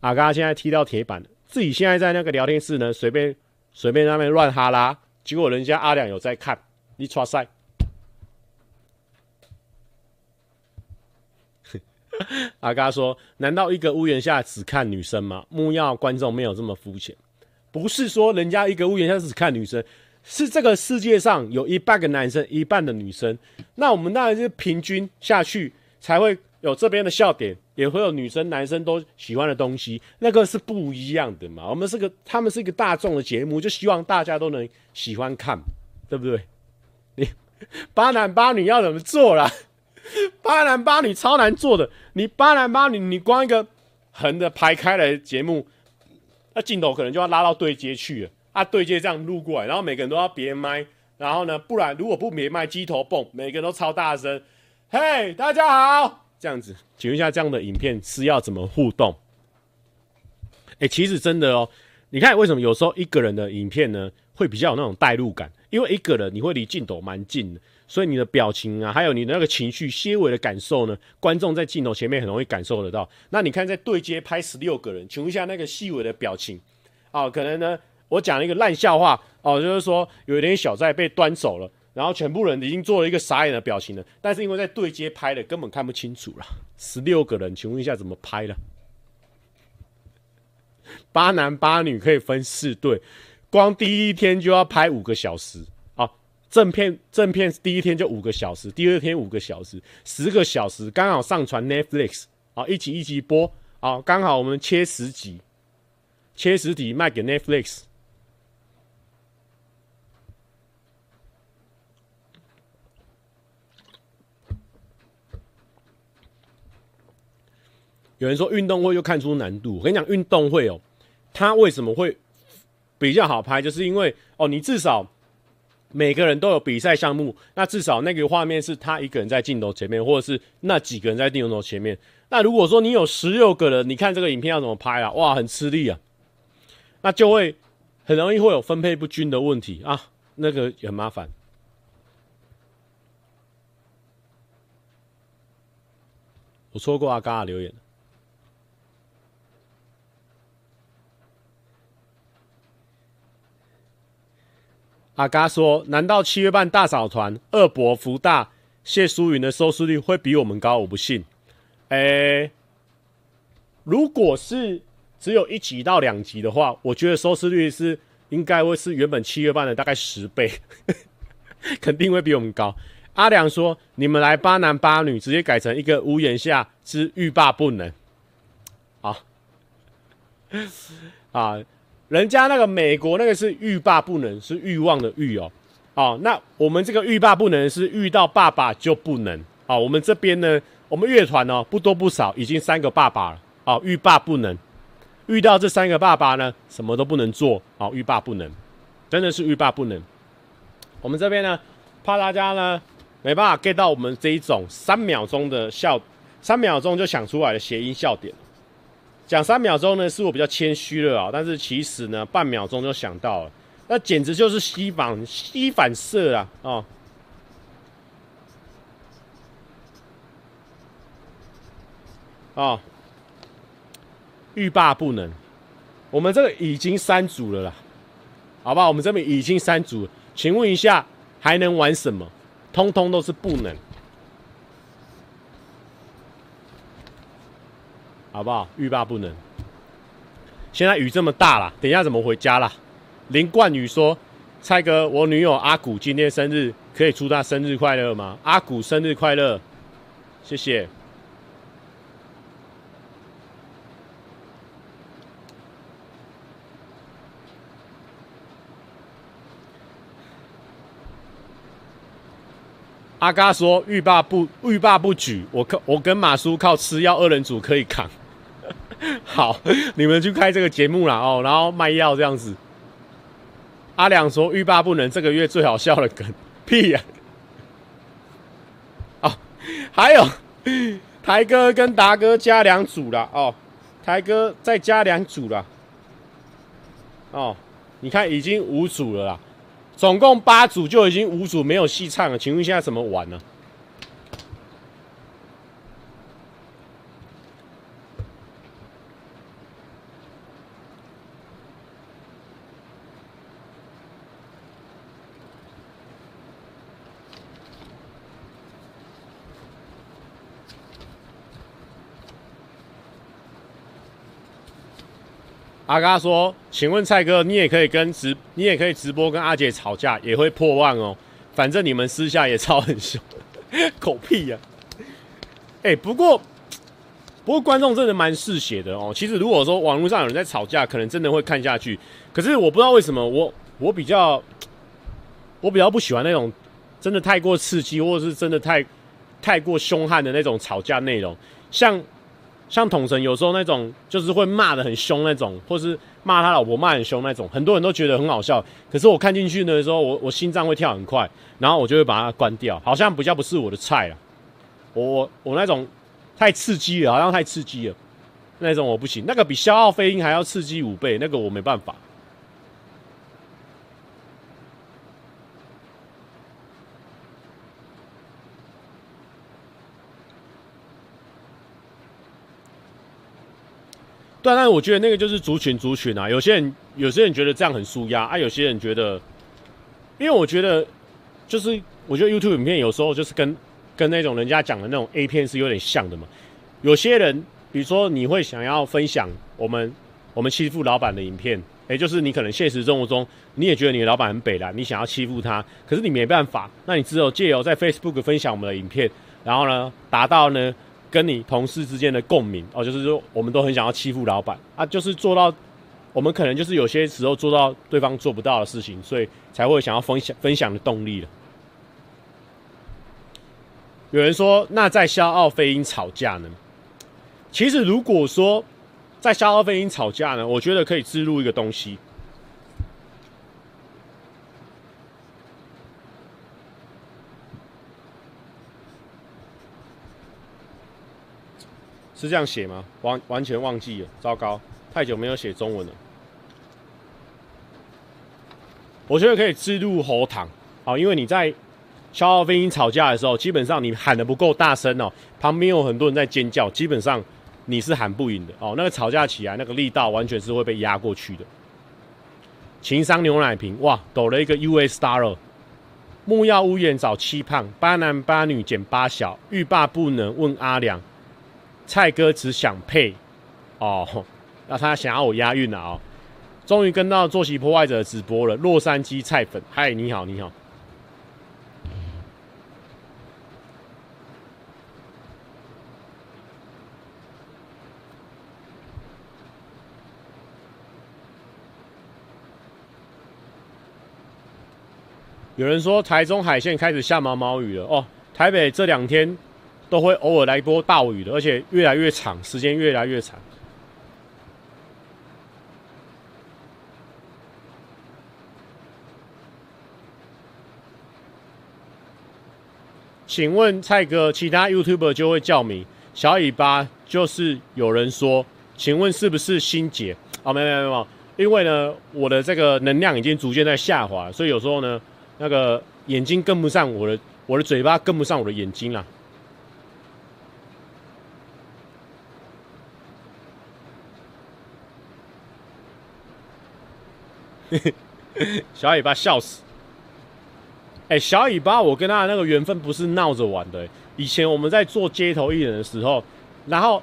阿嘎现在踢到铁板了，自己现在在那个聊天室呢，随便随便那边乱哈拉。”结果人家阿良有在看，你抓赛。阿嘎说：“难道一个屋檐下只看女生吗？”木曜观众没有这么肤浅，不是说人家一个屋檐下只看女生，是这个世界上有一半个男生，一半的女生。那我们当然是平均下去，才会有这边的笑点。也会有女生、男生都喜欢的东西，那个是不一样的嘛。我们是个，他们是一个大众的节目，就希望大家都能喜欢看，对不对？你八男八女要怎么做啦？八男八女超难做的。你八男八女，你光一个横的排开来的节目，那镜头可能就要拉到对接去了。啊，对接这样录过来，然后每个人都要别麦，然后呢，不然如果不别麦，鸡头蹦，每个人都超大声。嘿，大家好。这样子，请问一下，这样的影片是要怎么互动？哎、其实真的哦，你看为什么有时候一个人的影片呢会比较有那种代入感？因为一个人你会离镜头蛮近的，所以你的表情啊，还有你的那个情绪、些微的感受呢，观众在镜头前面很容易感受得到。那你看在对接拍十六个人，请问一下那个细微的表情啊，可能呢我讲了一个烂笑话哦、就是说有一点小寨被端走了。然后全部人已经做了一个傻眼的表情了，但是因为在对接拍的，根本看不清楚了。十六个人，请问一下怎么拍了？八男八女可以分四队，光第一天就要拍五个小时！正片正片第一天就五个小时，第二天五个小时，十个小时，刚好上传 Netflix 啊，一集一集播啊，刚好我们切十集，切十集卖给 Netflix。有人说运动会又看出难度，我跟你讲，运动会哦，它为什么会比较好拍？就是因为哦，你至少每个人都有比赛项目，那至少那个画面是他一个人在镜头前面，或者是那几个人在镜头前面。那如果说你有十六个人，你看这个影片要怎么拍啊？哇，很吃力啊，那就会很容易会有分配不均的问题啊，那个也很麻烦。我错过阿嘎的留言。阿嘎说：“难道七月半大嫂团二伯福大谢淑云的收视率会比我们高？我不信。诶，如果是只有一集到两集的话，我觉得收视率是应该会是原本七月半的大概十倍，肯定会比我们高。”阿良说：“你们来八男八女，直接改成一个屋檐下之欲罢不能。”好，啊。人家那个美国那个是欲罢不能，是欲望的欲哦。哦，那我们这个欲罢不能是遇到爸爸就不能。哦，我们这边呢，我们乐团哦不多不少，已经三个爸爸了。哦，欲罢不能，遇到这三个爸爸呢，什么都不能做。哦，欲罢不能，真的是欲罢不能。我们这边呢，怕大家呢没办法 get 到我们这一种三秒钟的笑，三秒钟就想出来的谐音笑点。讲三秒钟呢，是我比较谦虚了啊，但是其实呢，半秒钟就想到了。那简直就是吸反吸反射啊！哦，哦，欲罢不能。我们这个已经三组了啦，好不好？我们这边已经三组，请问一下，还能玩什么？通通都是不能，好不好？欲罢不能。现在雨这么大了，等一下怎么回家啦？林冠宇说：“蔡哥，我女友阿古今天生日，可以祝她生日快乐吗？”阿古生日快乐，谢谢。阿嘎说：“欲罢不欲罢不举，我靠，我跟马叔靠吃药二人组可以扛。” 好，你们去开这个节目啦哦，然后卖药这样子。阿良说：“欲罢不能，这个月最好笑的梗，屁呀、啊！哦，还有台哥跟达哥加两组了哦，台哥再加两组了哦，你看已经五组了啦，总共八组就已经五组没有戏唱了，请问现在怎么玩呢？”阿嘎说：“请问蔡哥，你也可以跟直，你也可以直播跟阿姐吵架，也会破万哦。反正你们私下也吵很凶，狗屁呀、啊！哎、不过不过观众真的蛮嗜血的哦。其实如果说网络上有人在吵架，可能真的会看下去。可是我不知道为什么，我我比较我比较不喜欢那种真的太过刺激，或者是真的太太过凶悍的那种吵架内容，像。”像统神有时候那种就是会骂的很凶那种，或是骂他老婆骂很凶那种，很多人都觉得很好笑。可是我看进去的时候，我我心脏会跳很快，然后我就会把它关掉，好像比较不是我的菜了。我我我那种太刺激了，好像太刺激了，那种我不行。那个比消耗飞鹰还要刺激五倍，那个我没办法。对，但我觉得那个就是族群族群啊，有些人有些人觉得这样很舒压啊，有些人觉得，因为我觉得就是我觉得 YouTube 影片有时候就是跟跟那种人家讲的那种 A 片是有点像的嘛。有些人比如说你会想要分享我们我们欺负老板的影片，诶，就是你可能现实生活中你也觉得你的老板很北烂，你想要欺负他，可是你没办法，那你只有借由在 Facebook 分享我们的影片，然后呢达到呢。跟你同事之间的共鸣哦，就是说我们都很想要欺负老板啊，就是做到我们可能就是有些时候做到对方做不到的事情，所以才会想要分享分享的动力了。有人说，那在消耗飞鹰吵架呢？其实如果说在消耗飞鹰吵架呢，我觉得可以置入一个东西。是这样写吗？完完全忘记了，糟糕，太久没有写中文了。我觉得可以置入喉糖，好，因为你在消耗飞鹰吵架的时候，基本上你喊得不够大声哦，旁边有很多人在尖叫，基本上你是喊不赢的哦。那个吵架起来，那个力道完全是会被压过去的。情商牛奶瓶，哇，抖了一个 US Dollar。木曜屋檐找七胖，八男八女减八小，欲罢不能问阿良。蔡哥只想配哦，那他想要我押韵了哦。终于跟到作息破坏者直播了，洛杉矶菜粉，嗨，你好，你好。有人说台中海线开始下毛毛雨了哦，台北这两天都会偶尔来一波暴雨的，而且越来越长，时间越来越长。请问蔡哥，其他 YouTuber 就会叫名小尾巴，就是有人说，请问是不是心结？哦，没有没有没有，因为呢，我的这个能量已经逐渐在下滑，所以有时候呢，那个眼睛跟不上我的，我的嘴巴跟不上我的眼睛啦。小尾巴笑死。哎、小尾巴，我跟他的那个缘分不是闹着玩的、以前我们在做街头艺人的时候，然后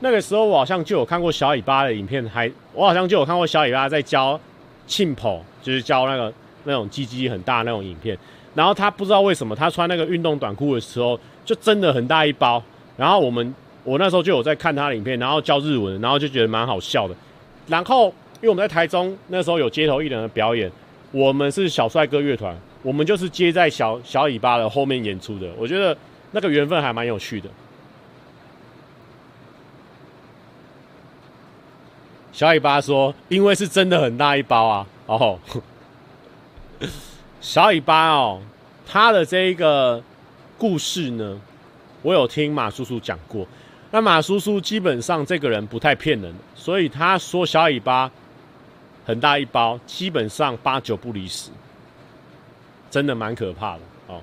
那个时候我好像就有看过小尾巴的影片，还我好像就有看过小尾巴在教庆跑，就是教那个那种鸡鸡很大那种影片。然后他不知道为什么他穿那个运动短裤的时候就真的很大一包。然后我们我那时候就有在看他的影片，然后教日文，然后就觉得蛮好笑的。然后因为我们在台中那时候有街头艺人的表演，我们是小帅哥乐团。我们就是接在小小尾巴的后面演出的，我觉得那个缘分还蛮有趣的。小尾巴说：“因为是真的很大一包啊。”哦，小尾巴哦，他的这一个故事呢，我有听马叔叔讲过。那马叔叔基本上这个人不太骗人，所以他说小尾巴很大一包，基本上八九不离十。真的蛮可怕的哦。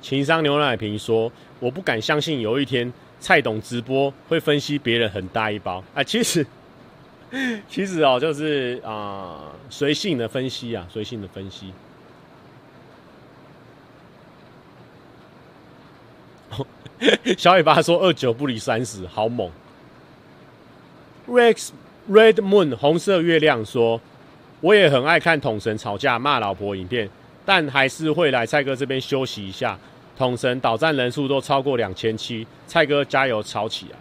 情商牛奶瓶说：“我不敢相信有一天蔡董直播会分析别人很大一包啊！其实，其实哦，就是啊，随性的分析啊，随性的分析。” 小尾巴说：“二九不离三十，好猛。” Rex Red Moon 红色月亮说：“我也很爱看统神吵架骂老婆影片，但还是会来蔡哥这边休息一下。统神导战人数都超过两千七，蔡哥加油吵起来！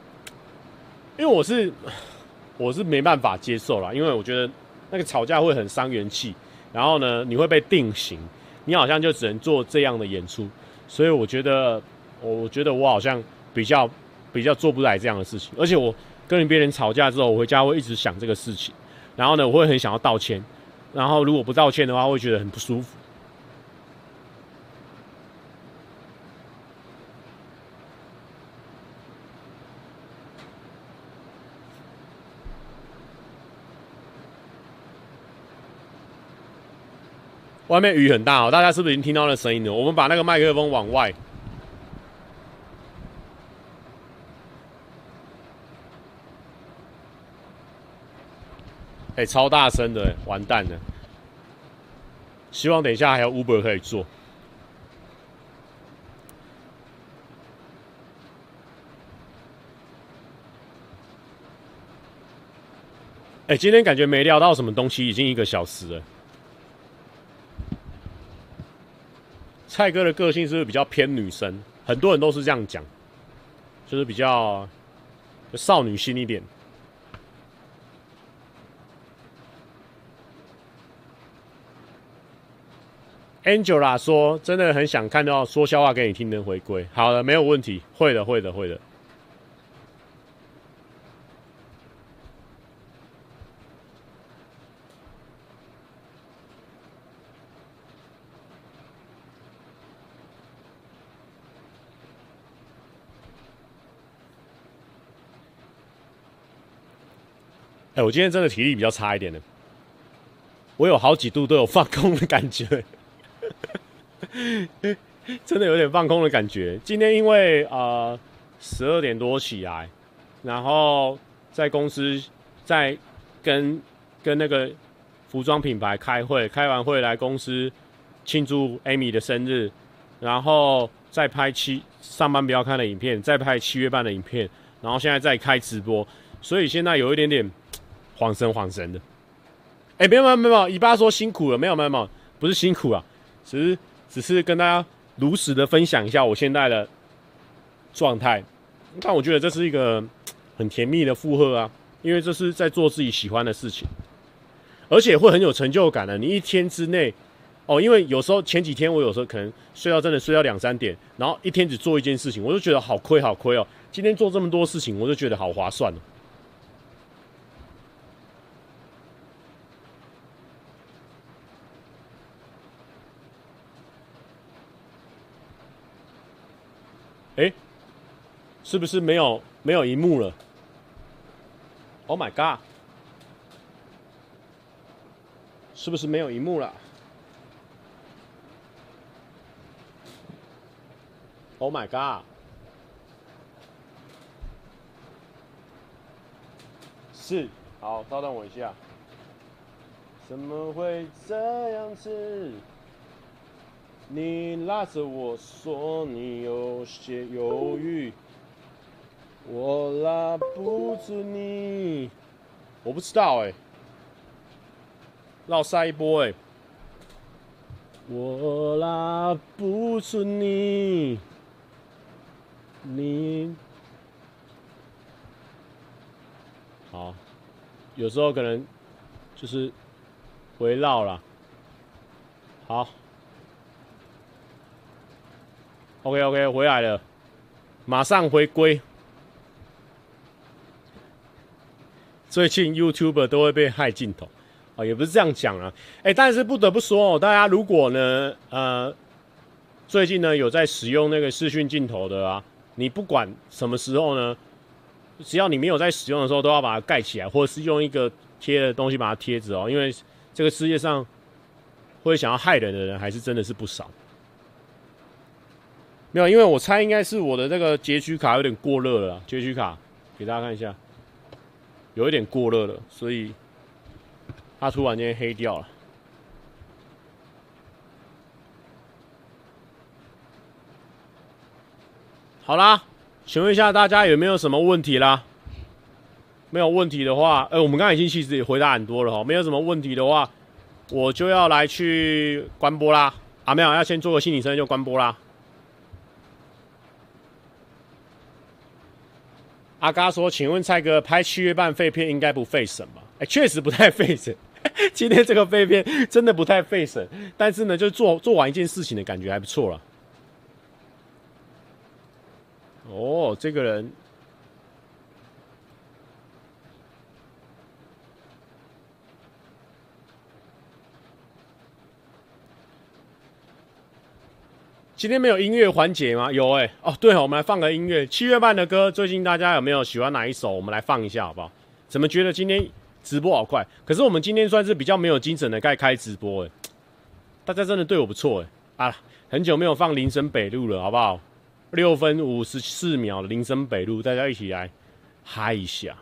因为我是 我是没办法接受了，因为我觉得那个吵架会很伤元气，然后呢，你会被定型，你好像就只能做这样的演出，所以我觉得。”我觉得我好像比较比较做不来这样的事情，而且我跟别人吵架之后，我回家会一直想这个事情，然后呢，我会很想要道歉，然后如果不道歉的话，会觉得很不舒服。外面雨很大哦，大家是不是已经听到那声音了？我们把那个麦克风往外。哎、欸，超大声的，完蛋了！希望等一下还有 Uber 可以坐。哎、欸，今天感觉没聊到什么东西，已经一个小时了。蔡哥的个性是不是比较偏女生？很多人都是这样讲，就是比较少女心一点。Angela 说：“真的很想看到说笑话给你听的回归。”好的，没有问题，会的，会的，会的。哎，我今天真的体力比较差一点的，我有好几度都有放空的感觉。真的有点放空的感觉。今天因为呃十二点多起来，然后在公司在跟跟那个服装品牌开会，开完会来公司庆祝 Amy 的生日，然后再拍七上班不要看的影片，再拍七月半的影片，然后现在在开直播，所以现在有一点点 恍神恍神的。哎、没有没有没有，尾巴说辛苦了，没有没有没有，不是辛苦啊，只是。只是跟大家如实的分享一下我现在的状态，但我觉得这是一个很甜蜜的负荷啊，因为这是在做自己喜欢的事情，而且会很有成就感的。你一天之内，哦，因为有时候前几天我有时候可能睡到真的睡到两三点，然后一天只做一件事情，我就觉得好亏好亏哦。今天做这么多事情，我就觉得好划算哦。是不是没有没有荧幕了？Oh my god！是不是没有荧幕了？Oh my god！是，好，稍等我一下。怎么会这样子？你拉着我说你有些犹豫，我拉不住你。我不知道哎、绕下一波哎、我拉不住你，你好，有时候可能就是围绕了，好。OK OK，回来了，马上回归。最近 YouTuber 都会被害镜头啊，也不是这样讲啊。哎，但是不得不说哦，大家如果呢，呃，最近呢有在使用那个视讯镜头的啊，你不管什么时候呢，只要你没有在使用的时候，都要把它盖起来，或者是用一个贴的东西把它贴着哦，因为这个世界上会想要害人的人还是真的是不少。没有，因为我猜应该是我的这个截取卡有点过热了。截取卡给大家看一下，有一点过热了，所以它突然间黑掉了。好啦，请问一下大家有没有什么问题啦？没有问题的话，呃，我们刚才已经其实也回答很多了哈。没有什么问题的话，我就要来去关播啦。啊，没有，要先做个心理测验就关播啦。阿嘎说：“请问蔡哥，拍七月半废片应该不费神吧？哎，确实不太费神。今天这个废片真的不太费神，但是呢，就做做完一件事情的感觉还不错了。哦，这个人。”今天没有音乐环节吗？有哎、哦对哦，我们来放个音乐。七月半的歌，最近大家有没有喜欢哪一首？我们来放一下好不好？怎么觉得今天直播好快？可是我们今天算是比较没有精神的，该开直播哎。大家真的对我不错哎啊！很久没有放林森北路了，好不好？六分五十四秒的林森北路，大家一起来嗨一下。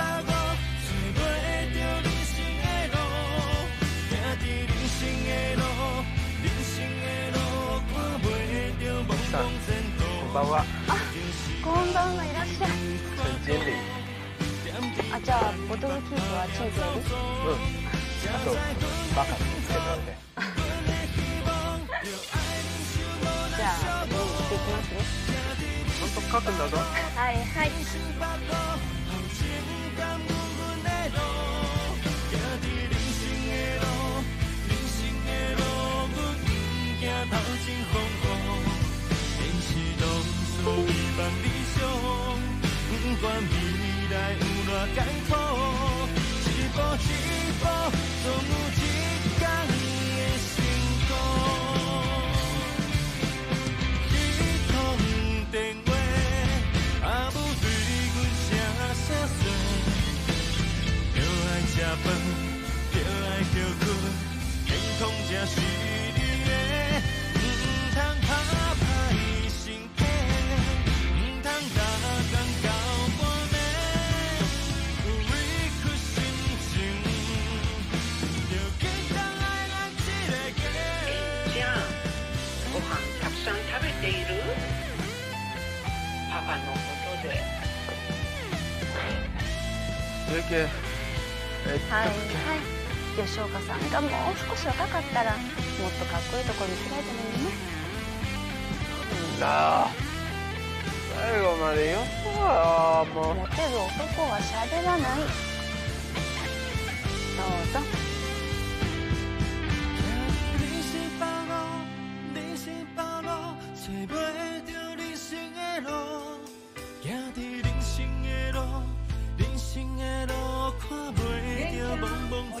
こんばんはこんばんはいらっしゃい陈经理あじゃあボトルキープはチンプよりうんあとバカつけておいてじゃあ次に行ってきますねちゃんと书くんだぞはいはい 头前风风雨雨，现实拢是无望理想。不管未来有偌艰苦，一步一步总有一天会成功。伊通电话阿母对阮声声说：要爱食饭，要爱叫客，健康才是。はい。はい。吉冈さん。がもう少し若かったらもっとかっこいいとこ见せられたのにね。となあ。最后までよよもう。モテる男は喋らない。どうぞお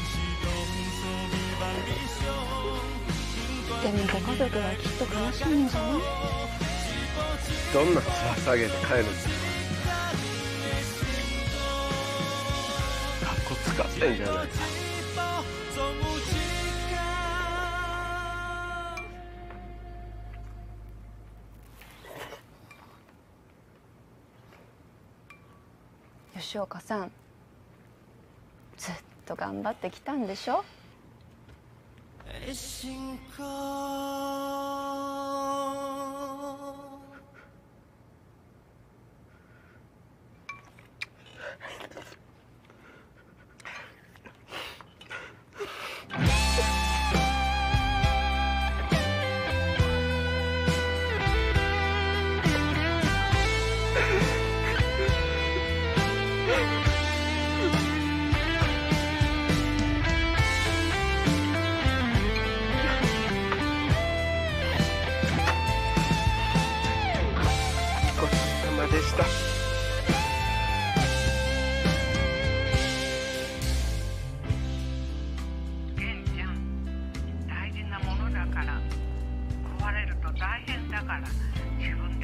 でもご家族はきっと悲しむんじゃないどんな面下げて帰るんだかっこ使ってんじゃないか吉冈さんずっと顽张ってきたんでしょ？的辛苦。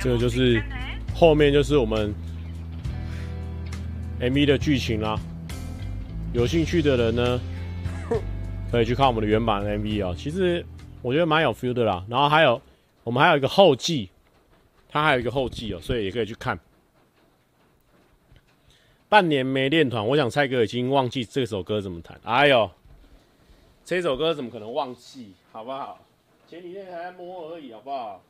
这个持ってき就是てね后面就是我们 MV 的剧情啦。有兴趣的人呢，可以去看我们的原版 MV 啊、其实我觉得蛮有 feel 的啦。然后还有我们还有一个后记，它还有一个后记哦、所以也可以去看。半年没练团，我想蔡哥已经忘记这首歌怎么弹。哎呦， 这首歌怎么可能忘记？好不好？前几天还在摸而已，好不好？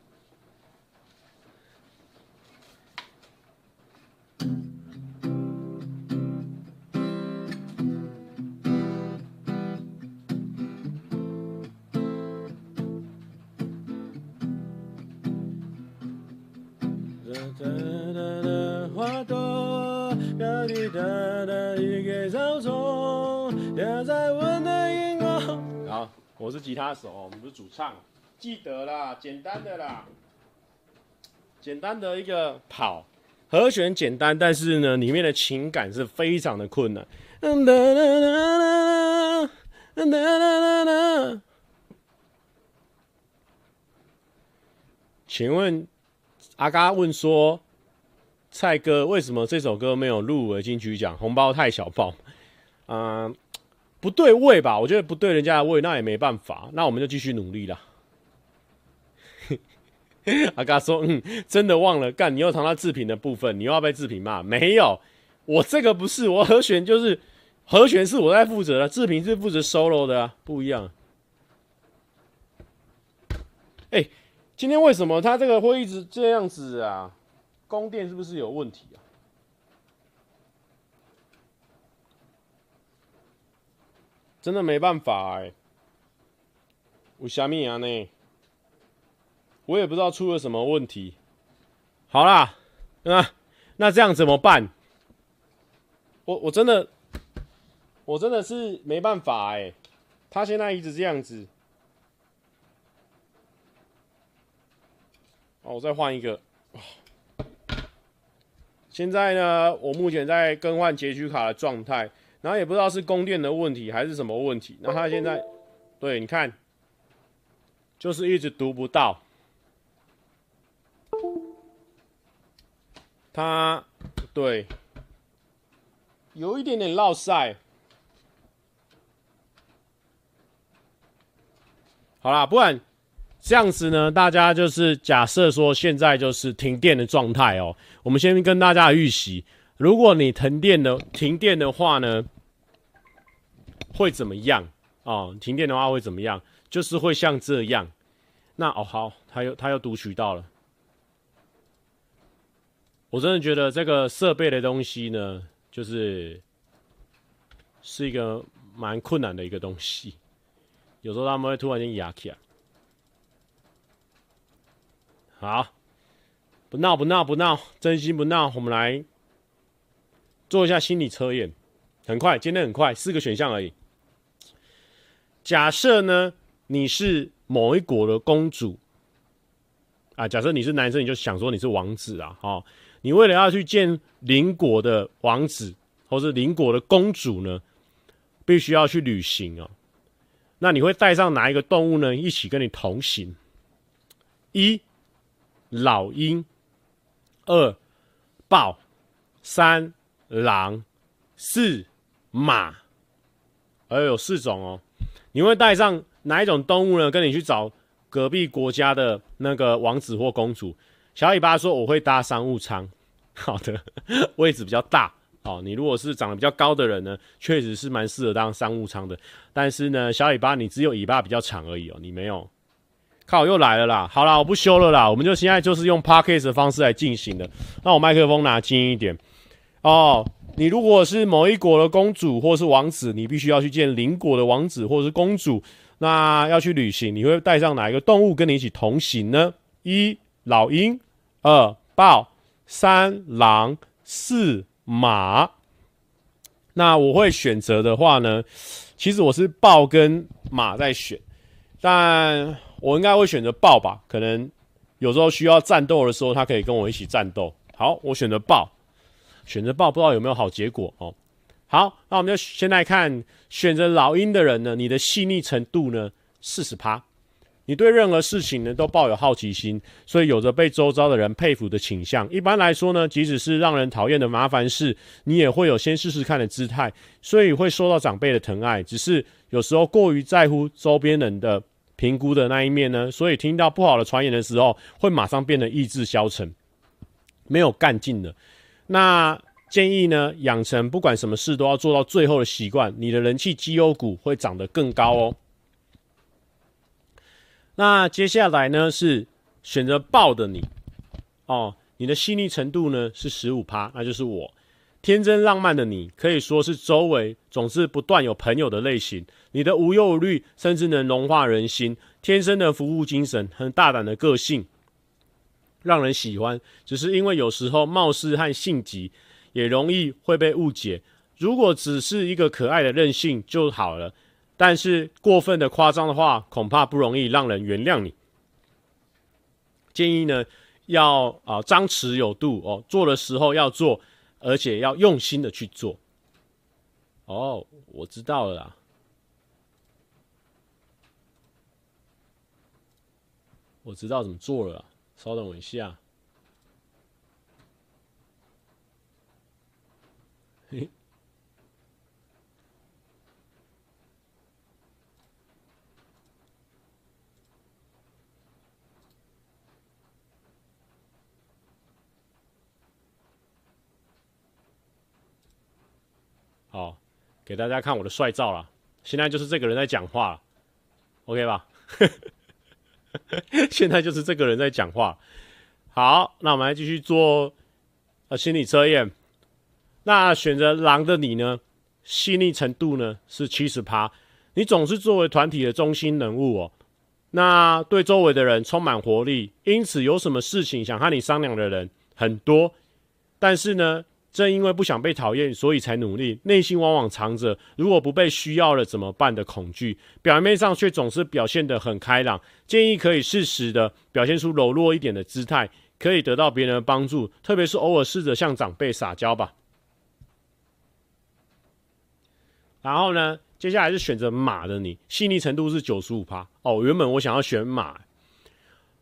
好，我是吉他手，我们不是主唱，记得啦，简单的啦，简单的一个跑，和弦简单，但是呢，里面的情感是非常的困难。哒哒哒哒哒哒哒。请问阿嘎问说。蔡哥，为什么这首歌没有入围金曲奖？红包太小包，嗯、不对位吧？我觉得不对人家的位，那也没办法，那我们就继续努力啦。阿嘎说，嗯，真的忘了干，你又谈到自评的部分，你又要被自评骂？没有，我这个不是，我和弦就是和弦是我在负责的，自评是负责 solo 的啊，不一样。哎、今天为什么他这个会一直这样子啊？供电是不是有问题啊？真的没办法哎、欸，为什么啊呢？我也不知道出了什么问题。好啦，那那这样怎么办？我我真的我真的是没办法哎、他现在一直这样子。哦，我再换一个。现在呢，我目前在更换截取卡的状态，然后也不知道是供电的问题还是什么问题。那他现在，对，你看，就是一直读不到。他，对，有一点点落赛。好啦，不管。这样子呢，大家就是假设说现在就是停电的状态哦。我们先跟大家预习，如果你停电的停电的话呢，会怎么样哦？停电的话会怎么样？就是会像这样。那哦好，他又他又读取到了。我真的觉得这个设备的东西呢，就是是一个蛮困难的一个东西。有时候他们会突然间压起来。好，不闹不闹不闹，真心不闹。我们来做一下心理测验，很快，今天很快，四个选项而已。假设呢，你是某一国的公主啊，假设你是男生，你就想说你是王子啊，哦，你为了要去见邻国的王子或是邻国的公主呢，必须要去旅行哦。那你会带上哪一个动物呢？一起跟你同行？一。老鹰，二豹，三狼，四马，而有四种哦。你会带上哪一种动物呢？跟你去找隔壁国家的那个王子或公主。小尾巴说：“我会搭商务舱。”好的，位置比较大哦。你如果是长得比较高的人呢，确实是蛮适合当商务舱的。但是呢，小尾巴你只有尾巴比较长而已哦，你没有。靠，又来了啦！好啦，我不修了啦，我们就现在就是用 Podcast 的方式来进行的。那我麦克风拿近一点哦。你如果是某一国的公主或是王子，你必须要去见邻国的王子或是公主，那要去旅行，你会带上哪一个动物跟你一起同行呢？一老鹰，二豹，三狼，四马。那我会选择的话呢，其实我是豹跟马在选，但。我应该会选择豹吧，可能有时候需要战斗的时候，他可以跟我一起战斗。好，我选择豹，选择豹，不知道有没有好结果哦。好，那我们就先来看选择老鹰的人呢，你的细腻程度呢，四十趴。你对任何事情呢都抱有好奇心，所以有着被周遭的人佩服的倾向。一般来说呢，即使是让人讨厌的麻烦事，你也会有先试试看的姿态，所以会受到长辈的疼爱。只是有时候过于在乎周边人的。评估的那一面呢，所以听到不好的传言的时候，会马上变得意志消沉，没有干劲的。那建议呢，养成不管什么事都要做到最后的习惯，你的人气绩优股会长得更高哦。那接下来呢是选择爆的你哦，你的细腻程度呢是十五趴，那就是我。天真浪漫的你，可以说是周围总是不断有朋友的类型。你的无忧无虑，甚至能融化人心，天生的服务精神，很大胆的个性，让人喜欢。只是因为有时候貌似和性急，也容易会被误解。如果只是一个可爱的任性就好了，但是过分的夸张的话，恐怕不容易让人原谅你。建议呢，要啊张弛有度哦，做的时候要做。而且要用心的去做。哦，我知道了啦。我知道怎么做了，稍等我一下。好，给大家看我的帅照啦。现在就是这个人在讲话，OK 吧？现在就是这个人在讲话。好，那我们来继续做呃心理测验。那选择狼的你呢？细腻程度呢是七十趴。你总是作为团体的中心人物哦。那对周围的人充满活力，因此有什么事情想和你商量的人很多。但是呢，正因为不想被讨厌，所以才努力。内心往往藏着如果不被需要了怎么办的恐惧，表面上却总是表现得很开朗。建议可以适时的表现出柔弱一点的姿态，可以得到别人的帮助。特别是偶尔试着向长辈撒娇吧。然后呢，接下来是选择马的你，细腻程度是九十五趴。哦，原本我想要选马。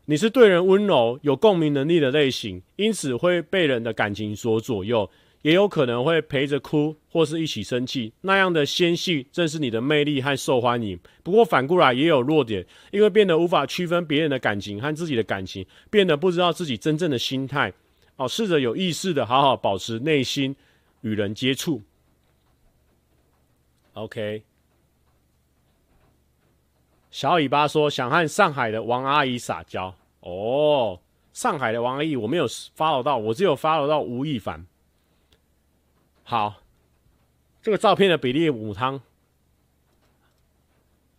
你是对人温柔、有共鸣能力的类型，因此会被人的感情所左右。也有可能会陪着哭，或是一起生气，那样的纤细正是你的魅力和受欢迎。不过反过来也有弱点，因为变得无法区分别人的感情和自己的感情，变得不知道自己真正的心态。哦，试着有意识的好好保持内心与人接触。OK，小尾巴说想和上海的王阿姨撒娇。哦，上海的王阿姨我没有发唠到，我只有发唠到吴亦凡。好，这个照片的比例五汤，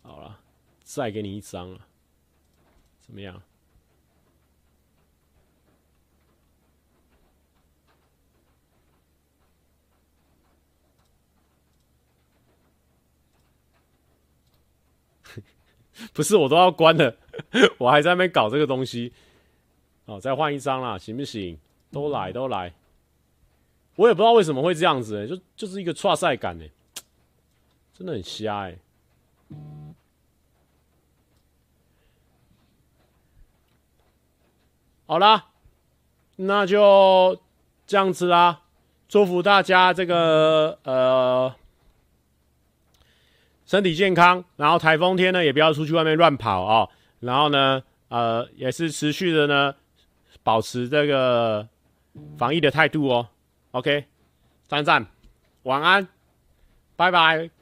好了，再给你一张了，怎么样？不是，我都要关了，我还在那边搞这个东西。好，再换一张啦，行不行？都来，都来。我也不知道为什么会这样子、欸，就就是一个挫赛感呢、真的很瞎哎、好啦，那就这样子啦，祝福大家这个呃身体健康，然后台风天呢也不要出去外面乱跑啊、然后呢呃也是持续的呢保持这个防疫的态度哦、OK，赞赞，晚安，拜拜。